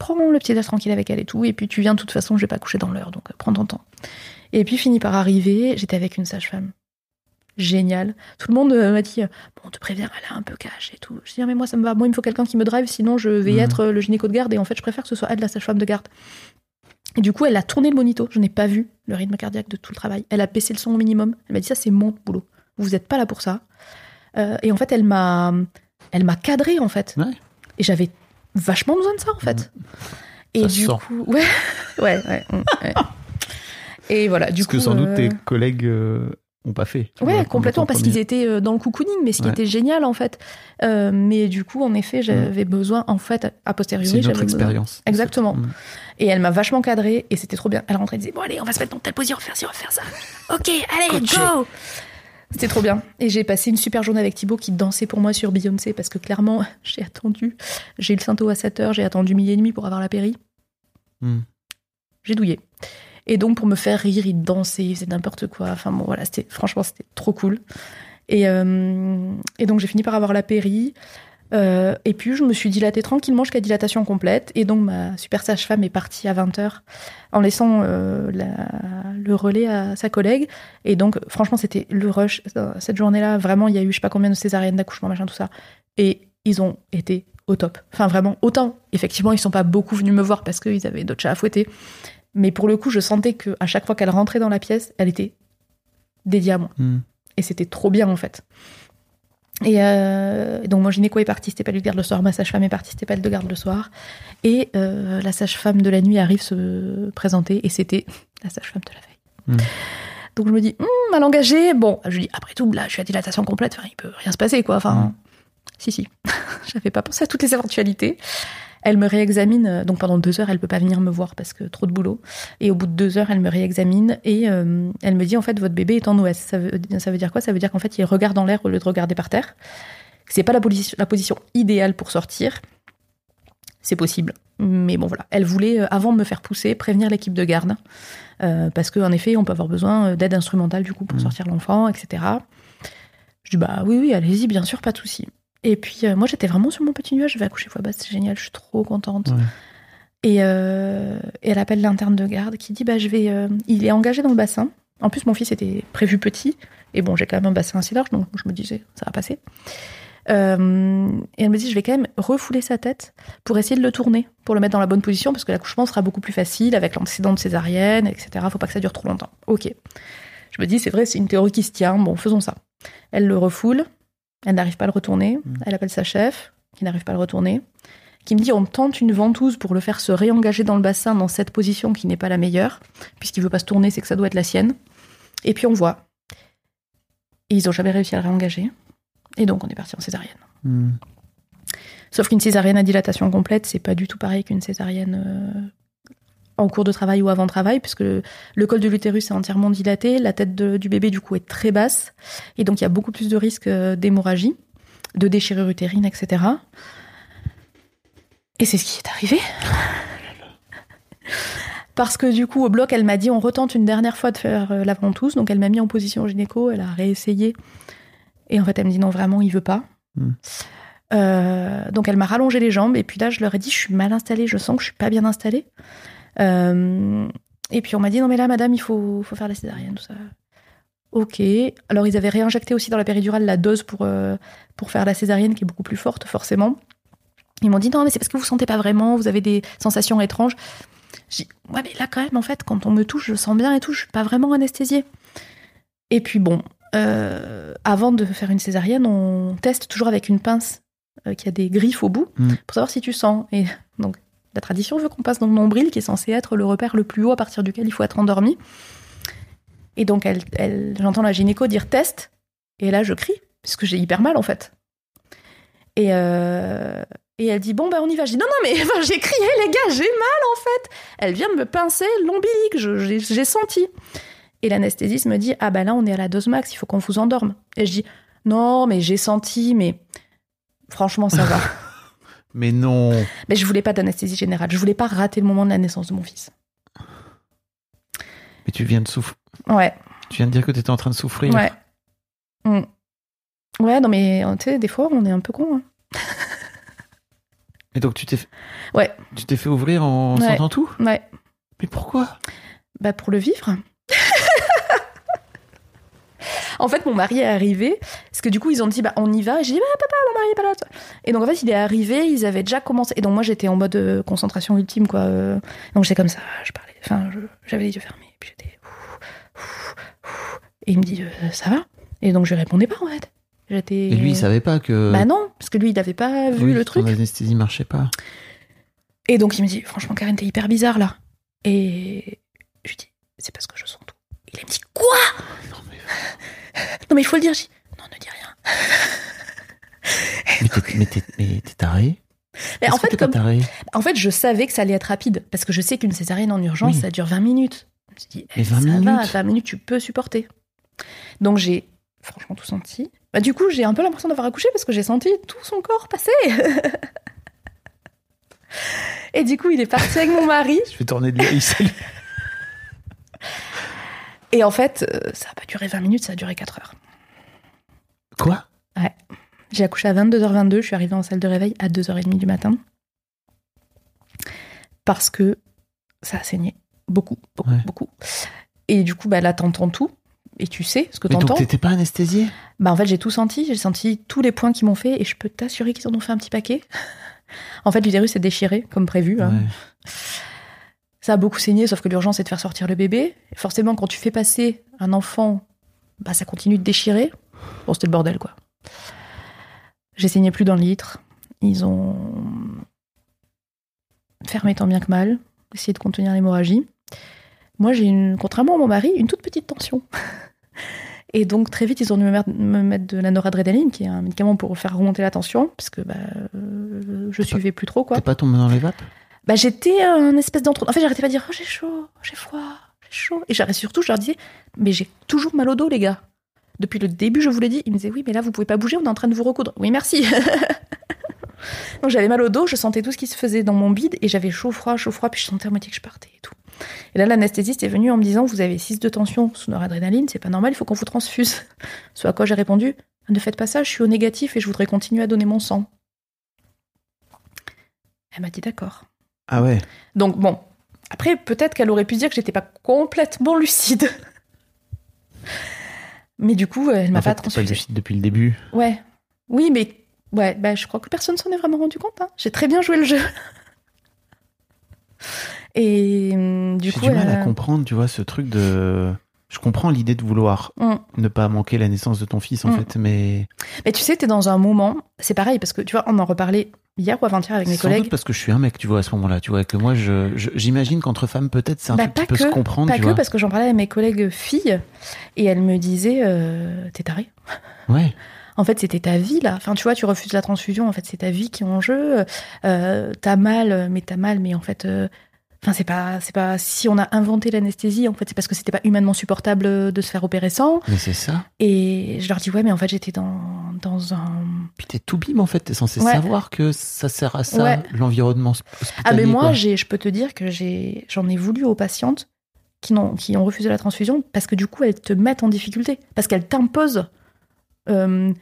prends le petit déj tranquille avec elle et tout. Et puis tu viens, de toute façon, je vais pas coucher dans l'heure, donc euh, prends ton temps. Et puis fini par arriver, j'étais avec une sage-femme génial. Tout le monde euh, m'a dit, euh, bon, on te prévient, elle est un peu cash et tout. Je dis, ah, mais moi, ça me va. Moi, il me faut quelqu'un qui me drive, sinon je vais Mhm. être le gynéco de garde. Et en fait, je préfère que ce soit elle, la sage-femme de garde. Et du coup, elle a tourné le monito. Je n'ai pas vu le rythme cardiaque de tout le travail. Elle a baissé le son au minimum. Elle m'a dit, ça, c'est mon boulot. Vous n'êtes pas là pour ça. Euh, et en fait, elle m'a, elle m'a cadré, en fait. Ouais. Et j'avais vachement besoin de ça, en fait. Et Ça du sent. coup, ouais, ouais, ouais, mm, ouais. Et voilà, du Ce coup. que sans doute euh, tes collègues euh, ont pas fait. Ouais, complètement, en parce qu'ils étaient euh, dans le cocooning, mais ce qui Ouais. était génial, en fait. Euh, mais du coup, en effet, j'avais besoin, en fait, a posteriori, C'est besoin. expérience. Exactement. Et elle m'a vachement cadré et c'était trop bien. Elle rentrait et disait Bon, allez, on va se mettre dans telle position, on va faire ci, on va faire ça. Ok, allez, Coaché. go C'était trop bien. Et j'ai passé une super journée avec Thibaut qui dansait pour moi sur Beyoncé parce que clairement, j'ai attendu. J'ai eu le Sainto à 7h, j'ai attendu midi et demi pour avoir la péri. Mm. J'ai douillé. Et donc, pour me faire rire, il dansait, il faisait n'importe quoi. Enfin, bon, voilà, c'était, franchement, c'était trop cool. Et, euh, et donc, j'ai fini par avoir la péri. Euh, et puis, je me suis dilatée tranquillement jusqu'à dilatation complète. Et donc, ma super sage-femme est partie à 20h en laissant euh, la- le relais à sa collègue. Et donc, franchement, c'était le rush. Cette journée-là, vraiment, il y a eu je sais pas combien de césariennes, d'accouchements, machin, tout ça. Et ils ont été au top. Enfin, vraiment, autant. Effectivement, ils sont pas beaucoup venus me voir parce qu'ils avaient d'autres chats à fouetter. Mais pour le coup, je sentais que à chaque fois qu'elle rentrait dans la pièce, elle était dédiée à moi. Mm. Et c'était trop bien, en fait. Et euh, donc, mon gynéco est parti, c'était pas lui de garde le soir. Ma sage-femme est partie, c'était pas elle de garde le soir. Et euh, la sage-femme de la nuit arrive se présenter, et c'était la sage-femme de la veille. Mm. Donc, je me dis, Hum, mal engagée. Bon, je lui dis, après tout, là, je suis à dilatation complète, enfin, il peut rien se passer, quoi. Enfin, Mm. si, si. J'avais pas pensé à toutes les éventualités. Elle me réexamine, euh, donc pendant deux heures, elle peut pas venir me voir parce que trop de boulot. Et au bout de deux heures, elle me réexamine et euh, elle me dit en fait votre bébé est en OS. Ça veut, ça veut dire quoi? Ça veut dire qu'en fait il regarde en l'air au lieu de regarder par terre. C'est pas la position, la position idéale pour sortir. C'est possible, mais bon voilà. Elle voulait euh, avant de me faire pousser prévenir l'équipe de garde euh, parce qu'en effet on peut avoir besoin euh, d'aide instrumentale du coup pour Mhm. sortir l'enfant, etc. Je dis bah oui oui allez-y bien sûr pas de souci. Et puis euh, moi j'étais vraiment sur mon petit nuage, je vais accoucher fois basse, c'est génial, je suis trop contente. Ouais. Et, euh, et elle appelle l'interne de garde qui dit bah je vais, euh, il est engagé dans le bassin. En plus mon fils était prévu petit et bon j'ai quand même un bassin assez large donc je me disais ça va passer. Euh, et elle me dit je vais quand même refouler sa tête pour essayer de le tourner, pour le mettre dans la bonne position parce que l'accouchement sera beaucoup plus facile avec l'antécédent de césarienne, etc. Faut pas que ça dure trop longtemps. Ok. Je me dis c'est vrai c'est une théorie qui se tient. Bon faisons ça. Elle le refoule. Elle n'arrive pas à le retourner. Elle appelle sa chef, qui n'arrive pas à le retourner, qui me dit on tente une ventouse pour le faire se réengager dans le bassin dans cette position qui n'est pas la meilleure, puisqu'il veut pas se tourner, c'est que ça doit être la sienne. Et puis on voit. Et ils ont jamais réussi à le réengager. Et donc on est parti en césarienne. Mm. Sauf qu'une césarienne à dilatation complète, c'est pas du tout pareil qu'une césarienne euh, en cours de travail ou avant travail, puisque le, le col de l'utérus est entièrement dilaté, la tête de- du bébé du coup est très basse, et donc il y a beaucoup plus de risques euh, d'hémorragie, de déchirure utérine, etc. Et c'est ce qui est arrivé. Parce que du coup, au bloc, elle m'a dit on retente une dernière fois de faire euh, la ventouse. Donc elle m'a mis en position gynéco, elle a réessayé. Et en fait, elle me dit non, vraiment, il veut pas. Hmm. Euh, donc elle m'a rallongé les jambes. Et puis là, je leur ai dit je suis mal installée, je sens que je suis pas bien installée. Euh, et puis on m'a dit non, mais là, madame, il faut, faut faire la césarienne, tout ça. Ok. Alors ils avaient réinjecté aussi dans la péridurale la dose pour, euh, pour faire la césarienne qui est beaucoup plus forte, forcément. Ils m'ont dit non, mais c'est parce que vous sentez pas vraiment, vous avez des sensations étranges. J'ai dit, ouais, mais là, quand même, en fait, quand on me touche, je sens bien et tout, je suis pas vraiment anesthésiée. Et puis bon, euh, avant de faire une césarienne, on teste toujours avec une pince euh, qui a des griffes au bout Mm. pour savoir si tu sens. Et la tradition veut qu'on passe dans le nombril, qui est censé être le repère le plus haut à partir duquel il faut être endormi. Et donc, elle, j'entends la gynéco dire test, et là, je crie, puisque j'ai hyper mal, en fait. Et, euh, et elle dit bon, ben on y va. Je dis non, non, mais j'ai crié, les gars, j'ai mal, en fait. Elle vient me pincer l'ombilic, j'ai senti. Et l'anesthésiste me dit ah ben là, on est à la dose max, il faut qu'on vous endorme. Et je dis non, mais j'ai senti, mais franchement, ça va. Mais non. Mais je voulais pas d'anesthésie générale. Je voulais pas rater le moment de la naissance de mon fils. Mais tu viens de souffrir. Ouais, Tu viens de dire que tu étais en train de souffrir. ouais. Mm. Ouais, non, mais tu sais, des fois, on est un peu con. hein. Et donc tu t'es fait... Ouais. Tu t'es fait ouvrir en Ouais. sentant tout? Ouais. Mais pourquoi? Bah, pour le vivre. En fait, mon mari est arrivé, parce que du coup, ils ont dit, bah, on y va. Et j'ai dit, bah, papa, mon mari est pas là. Et donc, en fait, il est arrivé, ils avaient déjà commencé. Et donc, moi, j'étais en mode euh, concentration ultime, quoi. Euh. Donc, j'étais comme ça, je parlais, enfin, j'avais les yeux fermés, puis j'étais. Et il me dit, euh, ça va? Et donc, je répondais pas, en fait. J'étais. Et lui, il savait pas que. Bah non, parce que lui, il n'avait pas vu Oui, le truc. Son anesthésie marchait pas. Et donc il me dit, franchement, Karen, t'es hyper bizarre là. Et je lui dis, c'est parce que je sens tout. Il me dit, quoi? Non, mais, Non mais il faut le dire. Je dis, non, ne dis rien. mais t'es, mais t'es, mais t'es taré Mais en fait, comme, taré en fait, je savais que ça allait être rapide parce que je sais qu'une césarienne en urgence, Oui. ça dure 20 minutes. Je me suis dit, Mais eh, 20 ça va, minutes 20 minutes, tu peux supporter. Donc j'ai franchement tout senti. Bah, du coup, j'ai un peu l'impression d'avoir accouché parce que j'ai senti tout son corps passer. Et du coup, il est parti avec mon mari. Je vais tourner de l'œil, salut. Et en fait, euh, ça a pas duré 20 minutes, ça a duré 4 heures. Quoi? J'ai accouché à 22h22, je suis arrivée en salle de réveil à 2h30 du matin. Parce que ça a saigné. Beaucoup, beaucoup, Ouais. beaucoup. Et du coup, bah, là, t'entends tout. Et tu sais ce que Mais donc t'entends. t'étais pas anesthésié Bah, en fait, j'ai tout senti. J'ai senti tous les points qu'ils m'ont fait. Et je peux t'assurer qu'ils en ont fait un petit paquet. en fait, l'utérus est déchiré, comme prévu. hein. Ouais. Ça a beaucoup saigné, sauf que l'urgence, c'est de faire sortir le bébé. Forcément, quand tu fais passer un enfant, bah, ça continue de déchirer. Bon, c'était le bordel, quoi. J'ai saigné plus d'un litre. Ils ont fermé tant bien que mal, essayé de contenir l'hémorragie. Moi, j'ai une, contrairement à mon mari, une toute petite tension. Et donc, très vite, ils ont dû me mettre, me mettre de la noradrénaline, qui est un médicament pour faire remonter la tension, parce que bah, euh, je pas- suivais plus trop, quoi. T'es pas tombé dans les vapes? Bah, j'étais un espèce d'entre. En fait, j'arrêtais pas de dire oh, j'ai chaud, j'ai froid, j'ai chaud. Et j'arrêtais surtout, je leur disais mais j'ai toujours mal au dos, les gars. Depuis le début, je vous l'ai dit. Ils me disaient oui, mais là, vous pouvez pas bouger, on est en train de vous recoudre. Oui, merci. Donc, j'avais mal au dos, je sentais tout ce qui se faisait dans mon bide et j'avais chaud, froid, chaud, froid, puis je sentais à moitié que je partais et tout. Et là, l'anesthésiste est venu en me disant vous avez 6 de tension sous noradrénaline, c'est pas normal, il faut qu'on vous transfuse. Ce à quoi j'ai répondu ne faites pas ça, je suis au négatif et je voudrais continuer à donner mon sang. Elle m'a dit d'accord. Ah ouais. Donc bon, après peut-être qu'elle aurait pu dire que j'étais pas complètement lucide. Mais du coup, elle m'a pas t'es pas lucide depuis le début. Ouais. Oui, mais ouais, bah, je crois que personne s'en est vraiment rendu compte. hein. J'ai très bien joué le jeu. Et hum, du J'ai coup, du mal à comprendre, tu vois, ce truc de. Je comprends l'idée de vouloir Hum. ne pas manquer la naissance de ton fils, en Mm. fait, mais. Mais tu sais, t'es dans un moment, c'est pareil, parce que tu vois, on en reparlait hier ou avant-hier avec mes Sans doute collègues. parce que je suis un mec, tu vois, à ce moment-là, tu vois, et que moi, je, je- j'imagine qu'entre femmes, peut-être, c'est un Bah, truc qui peut se que, comprendre, Pas tu que, vois. parce que j'en parlais avec mes collègues filles, et elles me disaient, euh, t'es taré. Ouais. En fait, c'était ta vie, là. Enfin, tu vois, tu refuses la transfusion, en fait, c'est ta vie qui est en jeu. Euh, t'as mal, mais t'as mal, mais en fait... euh, Enfin, c'est pas, c'est pas. Si on a inventé l'anesthésie, en fait, c'est parce que c'était pas humainement supportable de se faire opérer sans. Mais c'est ça. Et je leur dis ouais, mais en fait, j'étais dans dans un. Puis t'es tout bim, en fait, t'es censé Ouais. savoir que ça sert à ça, Ouais. l'environnement hosp- hospitalier. Ah mais moi, j'ai, je peux te dire que j'ai, j'en ai voulu aux patientes qui n'ont, qui ont refusé la transfusion parce que du coup, elles te mettent en difficulté, parce qu'elles t'imposent euh,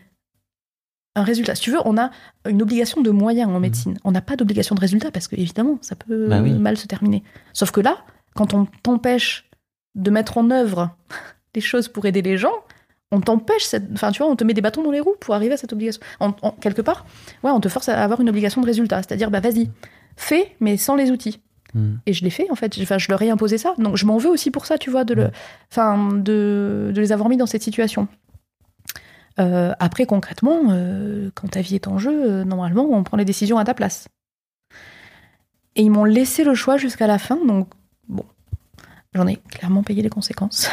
un résultat. Si tu veux, on a une obligation de moyens en médecine. On n'a pas d'obligation de résultat parce que évidemment, ça peut Mmh. Bah oui. mal se terminer. Sauf que là, quand on t'empêche de mettre en œuvre des choses pour aider les gens, on t'empêche, cette... enfin tu vois, on te met des bâtons dans les roues pour arriver à cette obligation. En, quelque part, ouais, on te force à avoir une obligation de résultat, c'est-à-dire bah vas-y, fais, mais sans les outils. Mm. Et je l'ai fait en fait. Enfin, je leur ai imposé ça. Donc je m'en veux aussi pour ça, tu vois, de, le, Mm. enfin, de, de les avoir mis dans cette situation. Euh, après, concrètement, euh, quand ta vie est en jeu, euh, normalement, on prend les décisions à ta place. Et ils m'ont laissé le choix jusqu'à la fin, donc bon, j'en ai clairement payé les conséquences.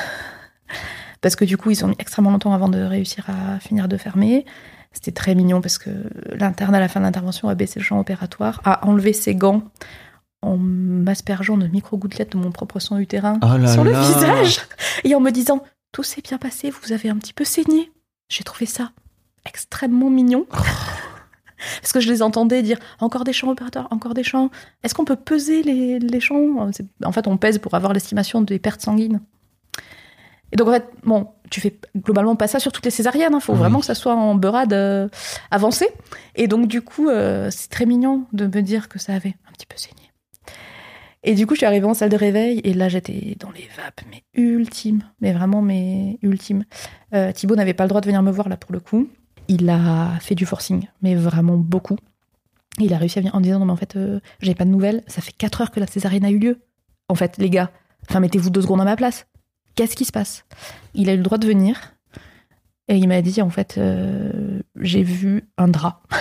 parce que du coup, ils ont mis extrêmement longtemps avant de réussir à finir de fermer. C'était très mignon parce que l'interne, à la fin de l'intervention, a baissé le champ opératoire, a enlevé ses gants en m'aspergeant de micro-gouttelettes de mon propre sang utérin Oh là sur le là. visage et en me disant Tout s'est bien passé, vous avez un petit peu saigné. J'ai trouvé ça extrêmement mignon. Parce que je les entendais dire encore des champs opérateurs, encore des champs. Est-ce qu'on peut peser les, les champs En fait, on pèse pour avoir l'estimation des pertes sanguines. Et donc, en fait, bon, tu fais globalement pas ça sur toutes les césariennes. Il faut Oui. vraiment que ça soit en beurade euh, avancée. Et donc, du coup, euh, c'est très mignon de me dire que ça avait un petit peu saigné. Et du coup, je suis arrivée en salle de réveil et là, j'étais dans les vapes, mais ultime, mais vraiment, mais ultime. Euh, Thibaut n'avait pas le droit de venir me voir là pour le coup. Il a fait du forcing, mais vraiment beaucoup. Il a réussi à venir en disant non mais en fait, euh, j'ai pas de nouvelles. Ça fait 4 heures que la césarienne a eu lieu. En fait, les gars, enfin mettez-vous deux secondes à ma place. Qu'est-ce qui se passe? Il a eu le droit de venir et il m'a dit en fait, euh, j'ai vu un drap. il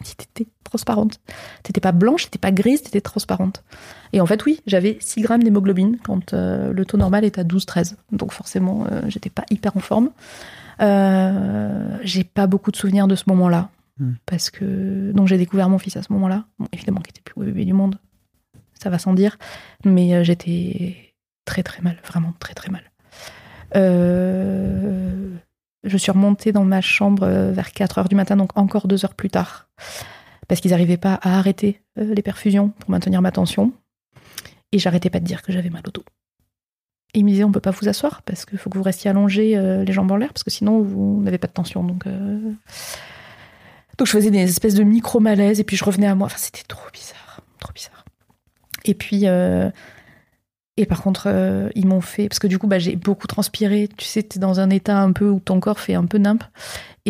m'a dit transparente. T'étais pas blanche, t'étais pas grise, t'étais transparente. Et en fait, oui, j'avais 6 grammes d'hémoglobine quand euh, le taux normal est à 12-13. Donc forcément, euh, j'étais pas hyper en forme. Euh, j'ai pas beaucoup de souvenirs de ce moment-là. Hmm. Parce que. Donc j'ai découvert mon fils à ce moment-là. Bon, évidemment, qui était plus beau bébé du monde. Ça va sans dire. Mais euh, j'étais très très mal. Vraiment très très mal. Euh, je suis remontée dans ma chambre vers 4 heures du matin, donc encore deux heures plus tard. Parce qu'ils n'arrivaient pas à arrêter euh, les perfusions pour maintenir ma tension. Et j'arrêtais pas de dire que j'avais mal au dos. Et ils me disaient, on peut pas vous asseoir parce qu'il faut que vous restiez allongé euh, les jambes en l'air parce que sinon vous n'avez pas de tension. Donc, euh, je faisais des espèces de micro-malaises et puis je revenais à moi. C'était trop bizarre. Trop bizarre. Et puis, et par contre, ils m'ont fait. Parce que du coup, bah, j'ai beaucoup transpiré. Tu sais, t'es dans un état un peu où ton corps fait un peu nimp.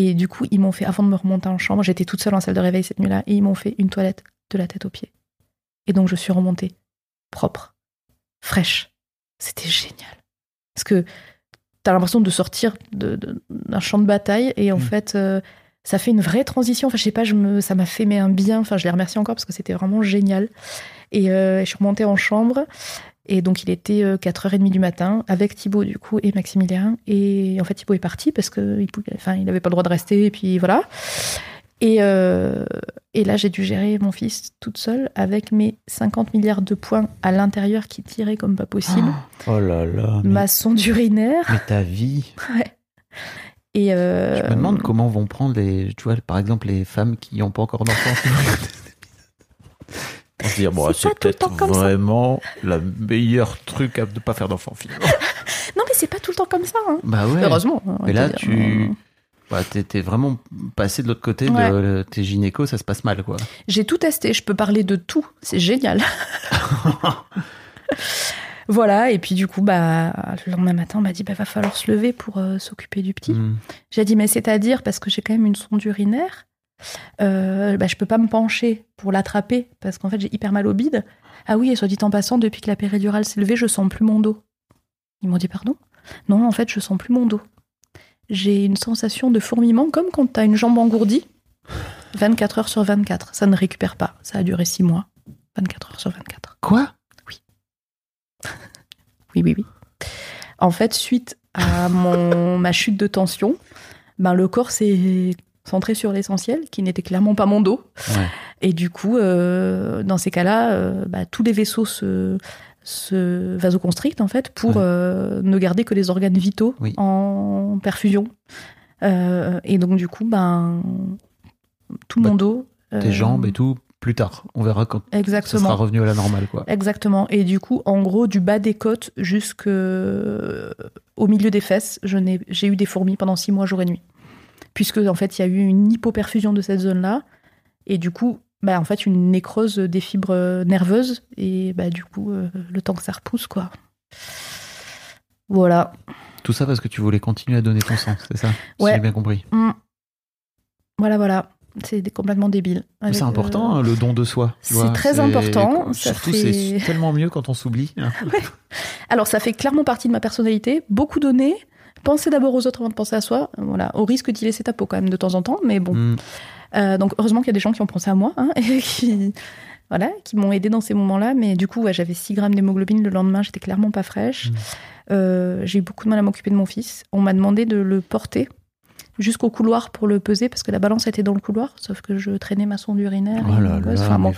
Et du coup, ils m'ont fait, avant de me remonter en chambre, j'étais toute seule en salle de réveil cette nuit-là, et ils m'ont fait une toilette de la tête aux pieds. Et donc, je suis remontée propre, fraîche. C'était génial. Parce que t'as l'impression de sortir d'un champ de bataille, et en Mm. fait, euh, ça fait une vraie transition. Enfin, je sais pas, je me, ça m'a fait mais un bien. Enfin, je les remercie encore parce que c'était vraiment génial. Et euh, je suis remontée en chambre. Et donc, il était euh, 4h30 du matin avec Thibaut, du coup, et Maximilien. Et en fait, Thibaut est parti parce qu'il enfin, il n'avait pas le droit de rester. Et puis voilà. Et, euh, et là, j'ai dû gérer mon fils toute seule avec mes 50 milliards de points à l'intérieur qui tiraient comme pas possible. Oh là là. Mais, Ma sonde urinaire. mais ta vie. Et euh, Je me demande comment vont prendre les, tu vois, par exemple, les femmes qui n'ont pas encore d'enfants. On se bon, C'est peut-être vraiment le meilleur truc à ne pas faire d'enfant finalement. Non, mais c'est pas tout le temps comme ça. hein. Bah ouais. Heureusement. Mais là, dire. tu. Bah, t'es vraiment passé de l'autre côté Ouais. de tes gynécos, ça se passe mal, quoi. J'ai tout testé, je peux parler de tout, c'est génial. voilà, et puis du coup, bah, le lendemain matin, on m'a dit, bah, va falloir se lever pour euh, s'occuper du petit. Hmm. J'ai dit, mais c'est-à-dire, parce que j'ai quand même une sonde urinaire, euh, bah, je peux pas me pencher pour l'attraper, parce qu'en fait, j'ai hyper mal au bide. Ah oui, et soit dit en passant, depuis que la péridurale s'est levée, je sens plus mon dos. Ils m'ont dit, pardon? Non, en fait, je sens plus mon dos. J'ai une sensation de fourmillement, comme quand t'as une jambe engourdie, 24 heures sur 24. Ça ne récupère pas. Ça a duré 6 mois. 24 heures sur 24. Quoi? Oui, oui, oui. En fait, suite à mon, ma chute de tension, ben, le corps s'est centré sur l'essentiel, qui n'était clairement pas mon dos. Ouais. Et du coup, euh, dans ces cas-là, euh, bah, tous les vaisseaux se, se vasoconstrictent, en fait, pour Ouais. euh, ne garder que les organes vitaux Oui. en perfusion. Et donc, du coup, ben, tout Bah, mon dos... Tes jambes et tout, plus tard. On verra quand ça Exactement. sera revenu à la normale, quoi. Exactement. Et du coup, en gros, du bas des côtes jusqu'au milieu des fesses, j'ai eu des fourmis pendant six mois, jour et nuit. Puisque, en fait, il y a eu une hypoperfusion de cette zone-là. Et du coup, bah, en fait, une nécrose des fibres euh, nerveuses. Et bah, du coup, euh, le temps que ça repousse, quoi. Voilà. Tout ça parce que tu voulais continuer à donner ton sang, c'est ça Si j'ai bien compris. Mm. Voilà, voilà. C'est complètement débile. C'est important, euh, hein, le don de soi. c'est très important, ça Surtout, fait- c'est tellement mieux quand on s'oublie. hein. Alors, ça fait clairement partie de ma personnalité. Beaucoup donner. Penser d'abord aux autres avant de penser à soi. Voilà. Au risque d'y laisser ta peau quand même de temps en temps. Mais bon. Hmm. Euh, donc, heureusement qu'il y a des gens qui ont pensé à moi. hein, et qui, voilà, qui m'ont aidé dans ces moments-là. Mais du coup, ouais, j'avais 6 grammes d'hémoglobine le lendemain. J'étais clairement pas fraîche. Mm. Euh, J'ai eu beaucoup de mal à m'occuper de mon fils. On m'a demandé de le porter jusqu'au couloir pour le peser parce que la balance était dans le couloir. Sauf que je traînais ma sonde urinaire. Oh là là, Enfin, bon,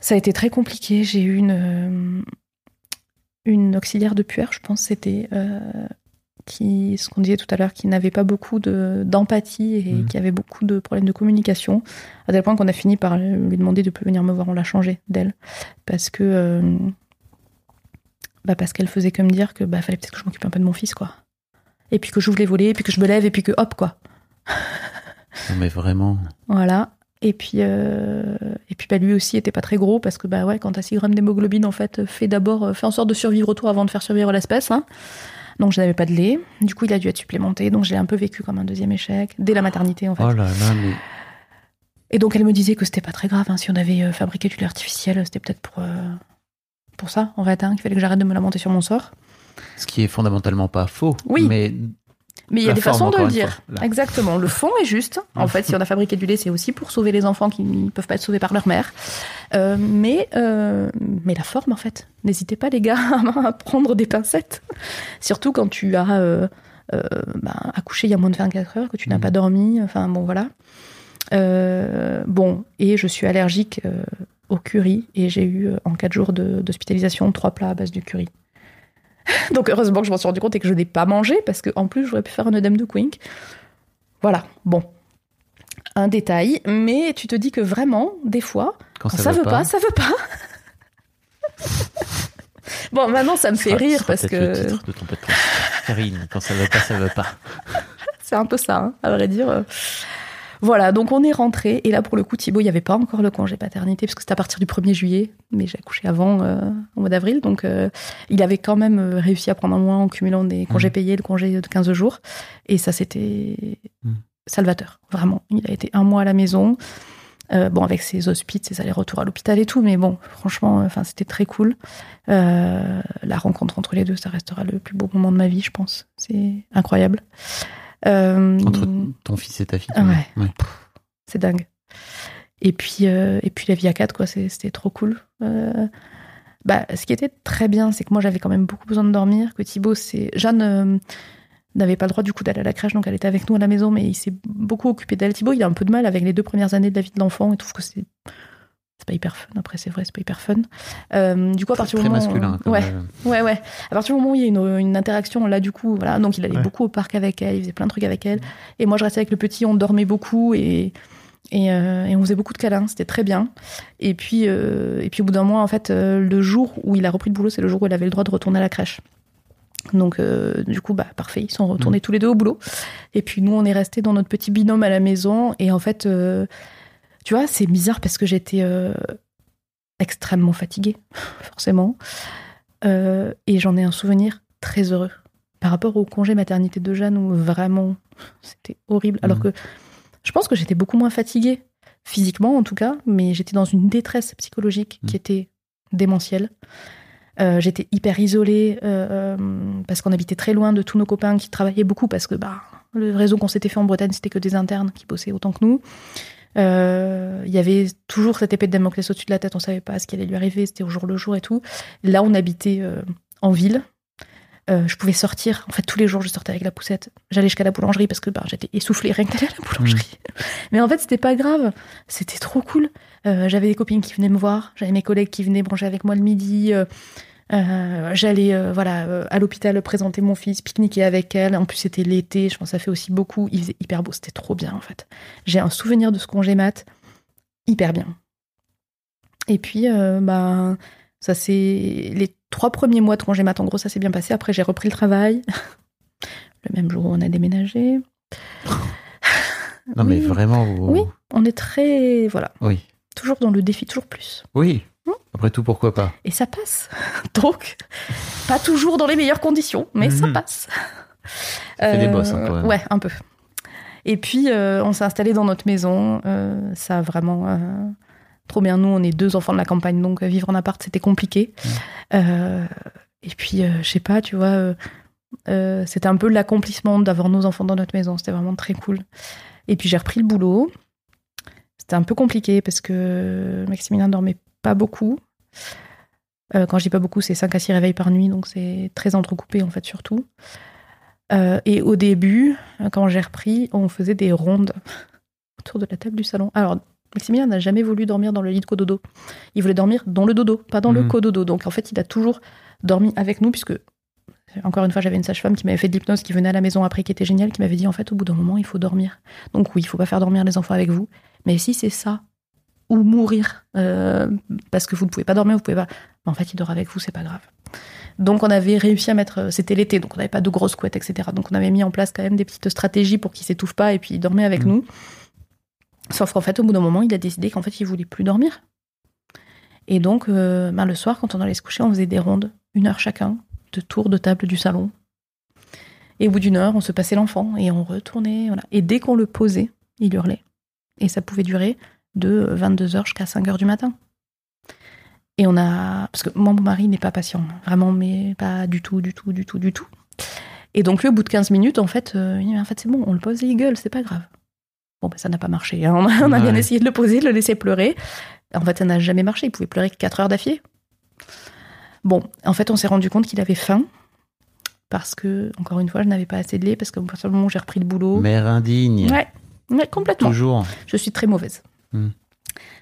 ça a été très compliqué. J'ai eu une, euh, une auxiliaire de puère, je pense, c'était euh, qui, ce qu'on disait tout à l'heure, qui n'avait pas beaucoup de- d'empathie et Mhm. qui avait beaucoup de problèmes de communication, à tel point qu'on a fini par lui demander de plus venir me voir. On l'a changé d'elle parce que euh, bah parce qu'elle faisait que me dire que bah fallait peut-être que je m'occupe un peu de mon fils, quoi. Et puis que j'ouvre les volets, et puis que je me lève, et puis que hop, quoi. Non, mais vraiment. Voilà. Et puis, euh, et puis bah, lui aussi était pas très gros parce que bah ouais, quand t'as 6 grammes d'hémoglobine, en fait, fais d'abord, euh, fais en sorte de survivre autour avant de faire survivre l'espèce. Hein. Donc je n'avais pas de lait. Du coup, il a dû être supplémenté. Donc je l'ai un peu vécu comme un deuxième échec dès la maternité en fait. Oh là là, mais Et donc elle me disait que c'était pas très grave. hein, si on avait euh, fabriqué du lait artificiel, c'était peut-être pour euh, pour ça en fait, hein, qu'il fallait que j'arrête de me lamenter sur mon sort. ce qui est fondamentalement pas faux. Oui. Mais Mais il y a des forme, façons de le dire. fois. Exactement. Le fond est juste. En fait, si on a fabriqué du lait, c'est aussi pour sauver les enfants qui ne peuvent pas être sauvés par leur mère. Euh, mais, euh, mais la forme, en fait. N'hésitez pas, les gars, à prendre des pincettes. Surtout quand tu as euh, ben, accouché il y a moins de 24 heures, que tu n'as Mhm. pas dormi. Enfin, bon, voilà. Bon, et je suis allergique au curry. Et j'ai eu, en 4 jours d'hospitalisation, trois plats à base de curry. Donc heureusement que je m'en suis rendu compte et que je n'ai pas mangé parce qu'en plus j'aurais pu faire un œdème de Quink. Voilà, bon. Un détail, mais tu te dis que vraiment, des fois, quand, quand ça, ça, veut pas, ça veut pas. bon, maintenant ça me fait rire parce que le titre de ton podcast. Karine, quand ça va pas, ça va pas. c'est un peu ça, hein, à vrai dire. Voilà, donc on est rentré et là pour le coup Thibaut, il n'y avait pas encore le congé paternité parce que c'était à partir du 1er juillet, mais j'ai accouché avant euh, au mois d'avril, donc euh, il avait quand même euh, réussi à prendre un mois en cumulant des congés Mhm. payés, le congé de 15 jours et ça c'était Mhm. salvateur, vraiment. Il a été un mois à la maison. euh, bon, avec ses hospices, ses allers-retours à l'hôpital et tout, mais bon, franchement, enfin, c'était très cool. La rencontre entre les deux, ça restera le plus beau moment de ma vie, je pense. C'est incroyable. Euh, Entre ton fils et ta fille. Ah ouais. ouais. c'est dingue. Et puis, euh, et puis la vie à quatre, quoi, c'était trop cool. Euh, bah, ce qui était très bien, c'est que moi j'avais quand même beaucoup besoin de dormir. Que Thibaut, c'est Jeanne n'avait pas le droit du coup d'aller à la crèche, donc elle était avec nous à la maison, mais il s'est beaucoup occupé d'elle. Thibaut, il a un peu de mal avec les deux premières années de la vie de l'enfant. Il trouve que c'est c'est pas hyper fun. Après, c'est vrai, c'est pas hyper fun. Euh, du coup, à partir du moment, masculin. comme, ouais, euh, Ouais, ouais. À partir du moment où il y a une, une interaction, là, du coup, voilà. Donc, il allait Ouais. beaucoup au parc avec elle, il faisait plein de trucs avec elle. Et moi, je restais avec le petit, on dormait beaucoup et, et, euh, et on faisait beaucoup de câlins. C'était très bien. Et puis, euh, et puis, au bout d'un mois, en fait, euh, le jour où il a repris le boulot, c'est le jour où il avait le droit de retourner à la crèche. Donc, euh, du coup, bah, parfait. Ils sont retournés tous les deux au boulot. Et puis, nous, on est restés dans notre petit binôme à la maison. Et en fait, euh, tu vois, c'est bizarre parce que j'étais euh, extrêmement fatiguée, forcément. Euh, et j'en ai un souvenir très heureux. Par rapport au congé maternité de Jeanne, où vraiment, c'était horrible. Alors Mhm. que je pense que j'étais beaucoup moins fatiguée, physiquement en tout cas, mais j'étais dans une détresse psychologique qui Mhm. était démentielle. Euh, j'étais hyper isolée euh, parce qu'on habitait très loin de tous nos copains qui travaillaient beaucoup parce que bah, le réseau qu'on s'était fait en Bretagne, c'était que des internes qui bossaient autant que nous. Euh, Il y avait toujours cette épée de Damoclès au-dessus de la tête, on savait pas ce qui allait lui arriver, c'était au jour le jour et tout. Là, on habitait euh, en ville. Euh, je pouvais sortir. En fait, tous les jours, je sortais avec la poussette. J'allais jusqu'à la boulangerie parce que bah, j'étais essoufflée rien que d'aller à la boulangerie. Mais en fait, c'était pas grave. C'était trop cool. J'avais des copines qui venaient me voir. J'avais mes collègues qui venaient manger avec moi le midi. Euh, J'allais euh, voilà euh, à l'hôpital présenter mon fils, pique-niquer avec elle. En plus, c'était l'été. Je pense que ça fait aussi beaucoup. Il faisait hyper beau. C'était trop bien en fait. J'ai un souvenir de ce congé mat hyper bien. Et puis, bah, ça c'est les trois premiers mois de congé mat. En gros, ça s'est bien passé. Après, j'ai repris le travail. le même jour où on a déménagé. Non, mais vraiment. vous- Oui, on est très voilà, Oui. toujours dans le défi, toujours plus. Oui. Après tout, pourquoi pas? Et ça passe. Donc, pas toujours dans les meilleures conditions, mais ça Mhm. passe. Ça fait des bosses, hein, quand même. Ouais, un peu. Et puis, euh, on s'est installé dans notre maison. euh, ça a vraiment euh, trop bien. Nous, on est deux enfants de la campagne, donc euh, vivre en appart, c'était compliqué. Euh, et puis, euh, je sais pas, tu vois, euh, euh, c'était un peu l'accomplissement d'avoir nos enfants dans notre maison. C'était vraiment très cool. Et puis, j'ai repris le boulot. C'était un peu compliqué parce que Maximilien dormait pas beaucoup. Euh, quand je dis pas beaucoup, c'est 5 à 6 réveils par nuit, donc c'est très entrecoupé en fait surtout. Euh, et au début, quand j'ai repris, on faisait des rondes autour de la table du salon. Alors, Maximilien n'a jamais voulu dormir dans le lit de cododo. Il voulait dormir dans le dodo, pas dans le cododo. Donc en fait, il a toujours dormi avec nous, puisque, encore une fois, j'avais une sage-femme qui m'avait fait de l'hypnose, qui venait à la maison après, qui était géniale, qui m'avait dit en fait, au bout d'un moment, il faut dormir. Donc oui, il faut pas faire dormir les enfants avec vous. Mais si c'est ça, ou mourir, euh, parce que vous ne pouvez pas dormir, vous pouvez pas. En fait, il dort avec vous, c'est pas grave. Donc on avait réussi à mettre, c'était l'été, donc on n'avait pas de grosses couettes, etc. Donc on avait mis en place quand même des petites stratégies pour qu'il s'étouffe pas et puis il dormait avec Mhm. nous. Sauf qu'en fait, au bout d'un moment, il a décidé qu'en fait, il voulait plus dormir. Et donc, euh, ben, le soir, quand on allait se coucher, on faisait des rondes, une heure chacun, de tour de table du salon. Et au bout d'une heure, on se passait l'enfant et on retournait. Voilà. Et dès qu'on le posait, il hurlait. Et ça pouvait durer de 22h jusqu'à 5h du matin. Et on a. Parce que moi, mon mari n'est pas patient. Vraiment, mais pas du tout, du tout, du tout, du tout. Et donc, lui, au bout de 15 minutes, en fait, euh, il dit, en fait, c'est bon, on le pose et il gueule, c'est pas grave. Bon, ben, ça n'a pas marché. hein. On a, on a bien essayé de le poser, de le laisser pleurer. En fait, ça n'a jamais marché. Il pouvait pleurer que 4 heures d'affilée. Bon, en fait, on s'est rendu compte qu'il avait faim. Parce que, encore une fois, je n'avais pas assez de lait. Parce qu'au partir du moment où j'ai repris le boulot. Mère indigne. Ouais, ouais, complètement. Toujours. Je suis très mauvaise. Euh,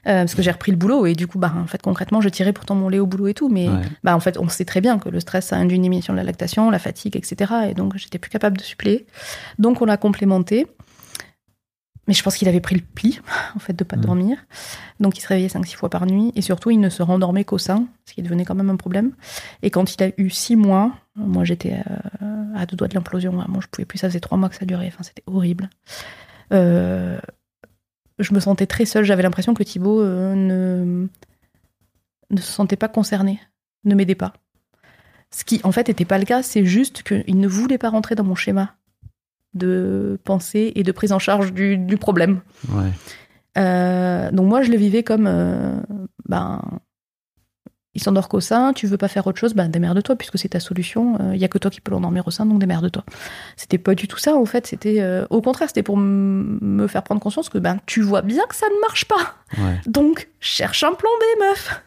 parce que j'ai repris le boulot et du coup, bah, en fait, concrètement, je tirais pourtant mon lait au boulot et tout. Mais Ouais. bah, en fait, on sait très bien que le stress, ça induit une diminution de la lactation, la fatigue, etc. Et donc, j'étais plus capable de suppléer. Donc, on l'a complémenté. Mais je pense qu'il avait pris le pli, en fait, de pas Mm. dormir. Donc, il se réveillait 5-6 fois par nuit. Et surtout, il ne se rendormait qu'au sein, ce qui devenait quand même un problème. Et quand il a eu 6 mois, moi, j'étais euh, à deux doigts de l'implosion. Moi, je pouvais plus. Ça faisait 3 mois que ça durait. Enfin, c'était horrible. Euh, je me sentais très seule. J'avais l'impression que Thibaut euh, ne, ne se sentait pas concerné, ne m'aidait pas. Ce qui, en fait, n'était pas le cas. C'est juste qu'il ne voulait pas rentrer dans mon schéma de pensée et de prise en charge du, du problème. Ouais. Euh, donc moi, je le vivais comme, euh, ben, il s'endort qu'au sein, tu veux pas faire autre chose, ben démerde-toi, puisque c'est ta solution. Il y a que toi qui peux l'endormir au sein, donc démerde-toi. C'était pas du tout ça, en fait. C'était, euh, au contraire, c'était pour me faire prendre conscience que, ben, tu vois bien que ça ne marche pas. Ouais. Donc, cherche un plan B, meuf.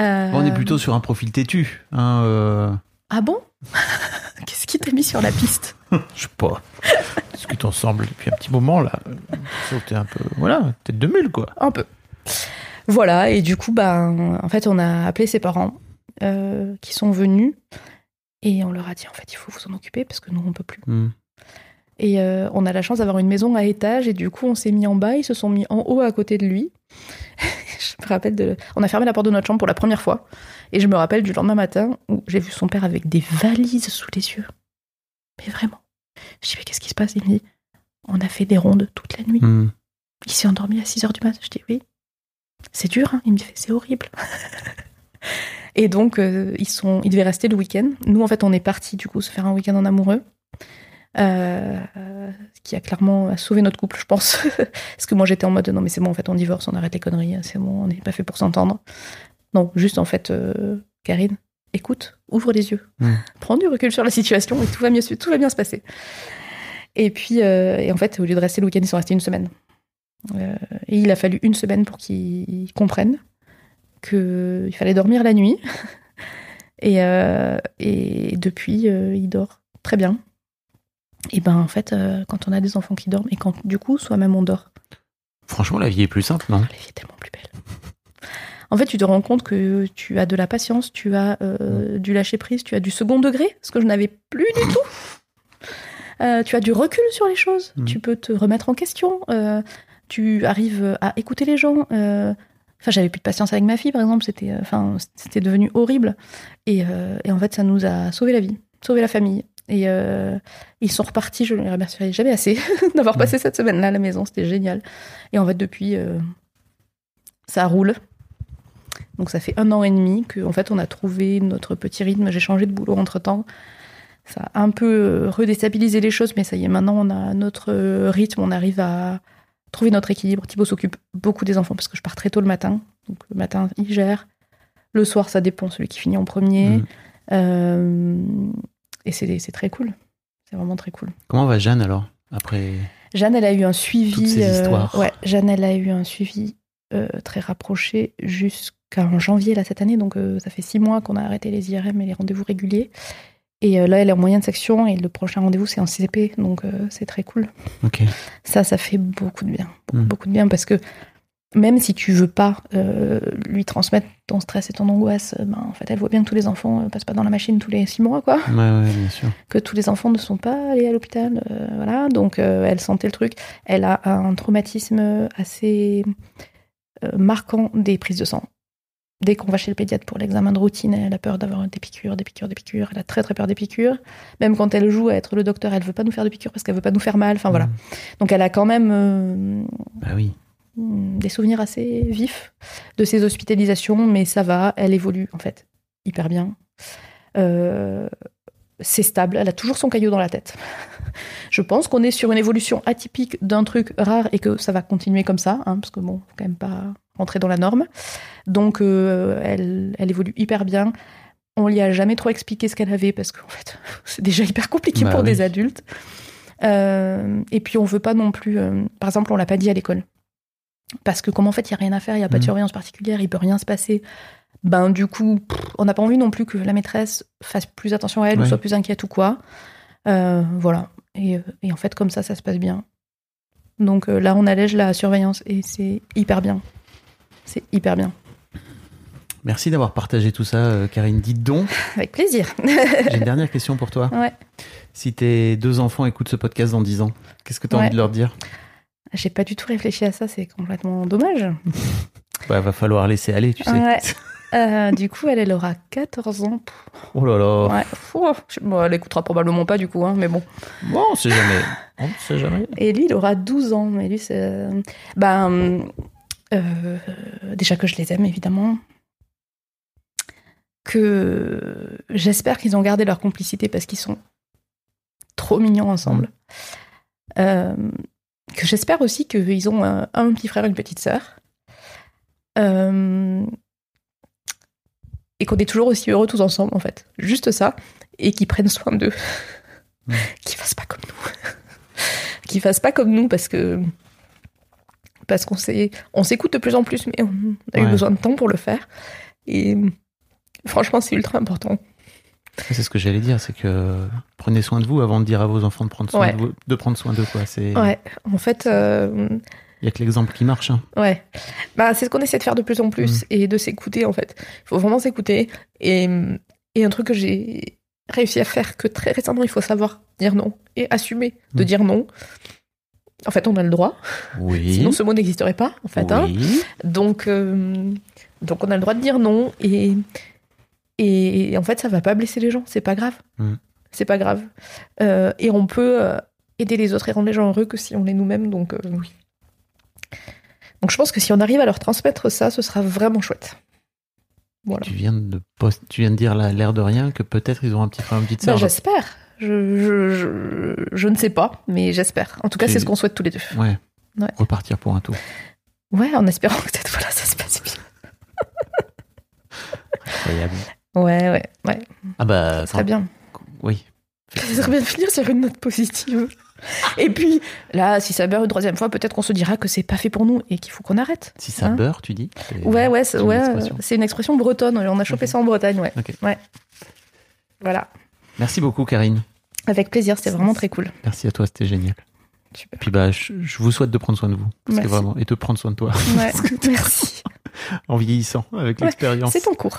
Euh, On est plutôt sur un profil têtu. Hein, euh, Ah bon? Qu'est-ce qui t'a mis sur la piste? Je sais pas. Discute ensemble depuis un petit moment là? T'es un peu. Voilà, tête de mule quoi. Un peu. Voilà, et du coup, ben, en fait, on a appelé ses parents euh, qui sont venus et on leur a dit en fait, il faut vous en occuper parce que nous, on peut plus. Hmm. Et euh, on a la chance d'avoir une maison à étage et du coup, on s'est mis en bas, ils se sont mis en haut à côté de lui. je me rappelle de. On a fermé la porte de notre chambre pour la première fois et je me rappelle du lendemain matin où j'ai vu son père avec des valises sous les yeux. Mais vraiment. Je dis, mais qu'est-ce qui se passe? Il me dit, on a fait des rondes toute la nuit. Hmm. Il s'est endormi à 6 heures du matin. Je dis oui. C'est dur, hein Il me dit c'est horrible. Et donc, euh, ils, sont, ils devaient rester le week-end. Nous, en fait, on est partis du coup se faire un week-end en amoureux. Euh, qui a clairement sauvé notre couple, je pense. Parce que moi, j'étais en mode non, mais c'est bon, en fait, on divorce, on arrête les conneries, c'est bon, on n'est pas fait pour s'entendre. Non, juste en fait, euh, Karine, écoute, ouvre les yeux, prends du recul sur la situation et tout va, mieux, tout va bien se passer. Et puis, et en fait, au lieu de rester le week-end, ils sont restés une semaine. Euh, et il a fallu une semaine pour qu'ils comprennent qu'il fallait dormir la nuit. et, euh, et depuis, euh, il dort très bien. Et ben en fait, quand on a des enfants qui dorment, et quand du coup, soi-même on dort, Franchement, la vie est plus simple, non? La vie est tellement plus belle. En fait, tu te rends compte que tu as de la patience, tu as euh, du lâcher-prise, tu as du second degré, ce que je n'avais plus du tout. Euh, tu as du recul sur les choses, Mhm. tu peux te remettre en question, euh, tu arrives à écouter les gens. euh, Enfin, j'avais plus de patience avec ma fille, par exemple, c'était, euh, enfin, c'était devenu horrible. Et, euh, en fait, ça nous a sauvé la vie, sauvé la famille. Et euh, ils sont repartis, je ne les remercierai jamais assez d'avoir passé cette semaine-là à la maison, c'était génial. Et en fait, depuis, euh, ça roule. Donc ça fait un an et demi que en fait on a trouvé notre petit rythme. J'ai changé de boulot entre temps. Ça a un peu euh, redéstabilisé les choses, mais ça y est, maintenant on a notre euh, rythme, on arrive à trouver notre équilibre. Thibaut s'occupe beaucoup des enfants parce que je pars très tôt le matin. Donc le matin, il gère. Le soir, ça dépend, celui qui finit en premier. Mhm. Euh, et c'est très cool. C'est vraiment très cool. Comment va Jeanne alors Après. Jeanne, elle a eu un suivi. Toutes ces euh, ouais, Jeanne, elle a eu un suivi euh, très rapproché jusqu'en janvier là cette année. Donc ça fait six mois qu'on a arrêté les IRM et les rendez-vous réguliers. Et euh, là, elle est en moyenne section et le prochain rendez-vous c'est en CCP. Donc euh, c'est très cool. Ok. Ça, ça fait beaucoup de bien, beaucoup, Mm. beaucoup de bien parce que même si tu veux pas euh, lui transmettre ton stress et ton angoisse, ben, en fait, elle voit bien que tous les enfants passent pas dans la machine tous les six mois, quoi Ouais, ouais, bien sûr. que tous les enfants ne sont pas allés à l'hôpital. euh, voilà, donc elle sentait le truc. Elle a un traumatisme assez marquant des prises de sang. Dès qu'on va chez le pédiatre pour l'examen de routine, elle a peur d'avoir des piqûres, des piqûres, des piqûres. Elle a très très peur des piqûres. Même quand elle joue à être le docteur, elle veut pas nous faire de piqûres parce qu'elle veut pas nous faire mal. Enfin voilà. Donc elle a quand même euh, Bah oui. des souvenirs assez vifs de ses hospitalisations, mais ça va, elle évolue en fait hyper bien. Euh, c'est stable, elle a toujours son caillou dans la tête. Je pense qu'on est sur une évolution atypique d'un truc rare et que ça va continuer comme ça, hein, parce que bon, faut quand même pas rentrer dans la norme. Donc euh, elle, elle évolue hyper bien. On lui a jamais trop expliqué ce qu'elle avait parce qu'en fait, c'est déjà hyper compliqué Bah pour oui. des adultes. Euh, et puis on veut pas non plus. euh, par exemple, on l'a pas dit à l'école parce que comme en fait il y a rien à faire, il y a pas de Mhm. surveillance particulière, il peut rien se passer. Ben du coup, pff, on n'a pas envie non plus que la maîtresse fasse plus attention à elle ou soit plus inquiète ou quoi. Euh, voilà. Et, euh, et en fait, comme ça, ça se passe bien. Donc euh, là, on allège la surveillance et c'est hyper bien. C'est hyper bien. Merci d'avoir partagé tout ça, Karine. Dites donc, Avec plaisir. j'ai une dernière question pour toi. ouais. Si tes deux enfants écoutent ce podcast dans 10 ans, qu'est-ce que tu as Ouais. envie de leur dire? J'ai pas du tout réfléchi à ça, c'est complètement dommage. Bah, va falloir laisser aller, tu sais. Ouais. Euh, du coup, elle, elle aura 14 ans. Oh là là. Ouais. Je- bon, elle écoutera probablement pas du coup, hein, mais bon. Bon, on sait jamais. On sait jamais. Et lui, il aura 12 ans. Mais lui, c'est. Ben. euh, déjà que je les aime, évidemment. Que j'espère qu'ils ont gardé leur complicité parce qu'ils sont trop mignons ensemble. Euh, que j'espère aussi qu'ils ont un, un petit frère et une petite sœur. Euh, et qu'on est toujours aussi heureux tous ensemble, en fait. Juste ça. Et qu'ils prennent soin d'eux. Mm. qu'ils fassent pas comme nous. qu'ils fassent pas comme nous parce que parce qu'on s'est on s'écoute de plus en plus mais on a eu Ouais. besoin de temps pour le faire et franchement c'est ultra important C'est ce que j'allais dire, c'est que prenez soin de vous avant de dire à vos enfants de prendre soin Ouais. de vous, de prendre soin d'eux, quoi. C'est, ouais en fait euh, il y a que l'exemple qui marche. hein. ouais bah c'est ce qu'on essaie de faire de plus en plus Mm. et de s'écouter en fait il faut vraiment s'écouter et et un truc que j'ai réussi à faire que très récemment il faut savoir dire non et assumer de Mm. dire non en fait on a le droit Oui. sinon ce mot n'existerait pas en fait hein. oui. Donc, euh, donc on a le droit de dire non et, et en fait ça va pas blesser les gens, c'est pas grave. Mm. C'est pas grave. Euh, et on peut euh, aider les autres et rendre les gens heureux que si on l'est nous-mêmes. Donc, euh, donc je pense que si on arrive à leur transmettre ça, ce sera vraiment chouette. Voilà. Tu viens de post- tu viens de dire l'air de rien que peut-être ils ont un petit frère, une petite sœur. j'espère. Je, je, je, je ne sais pas, mais j'espère. En tout cas, c'est ce qu'on souhaite tous les deux. ouais. Ouais. Repartir pour un tour. Ouais, en espérant que cette fois-là, ça se passe bien. Incroyable. Ouais, ouais, ouais. Ah bah, Très attends. bien. Oui. Ça serait bien de finir sur une note positive. Et puis, là, si ça beurre une troisième fois, peut-être qu'on se dira que c'est pas fait pour nous et qu'il faut qu'on arrête. Si ça Hein beurre, tu dis Ouais, ouais, c'est une ouais, expression. c'est une expression bretonne. On a chopé ça en Bretagne, ouais. Ouais. Voilà. Merci beaucoup, Karine. Avec plaisir, c'était vraiment très cool. Merci à toi, c'était génial. Super. Puis bah, je, je vous souhaite de prendre soin de vous. Parce que vraiment, et de prendre soin de toi Ouais, merci. en vieillissant avec l'expérience. C'est ton cours.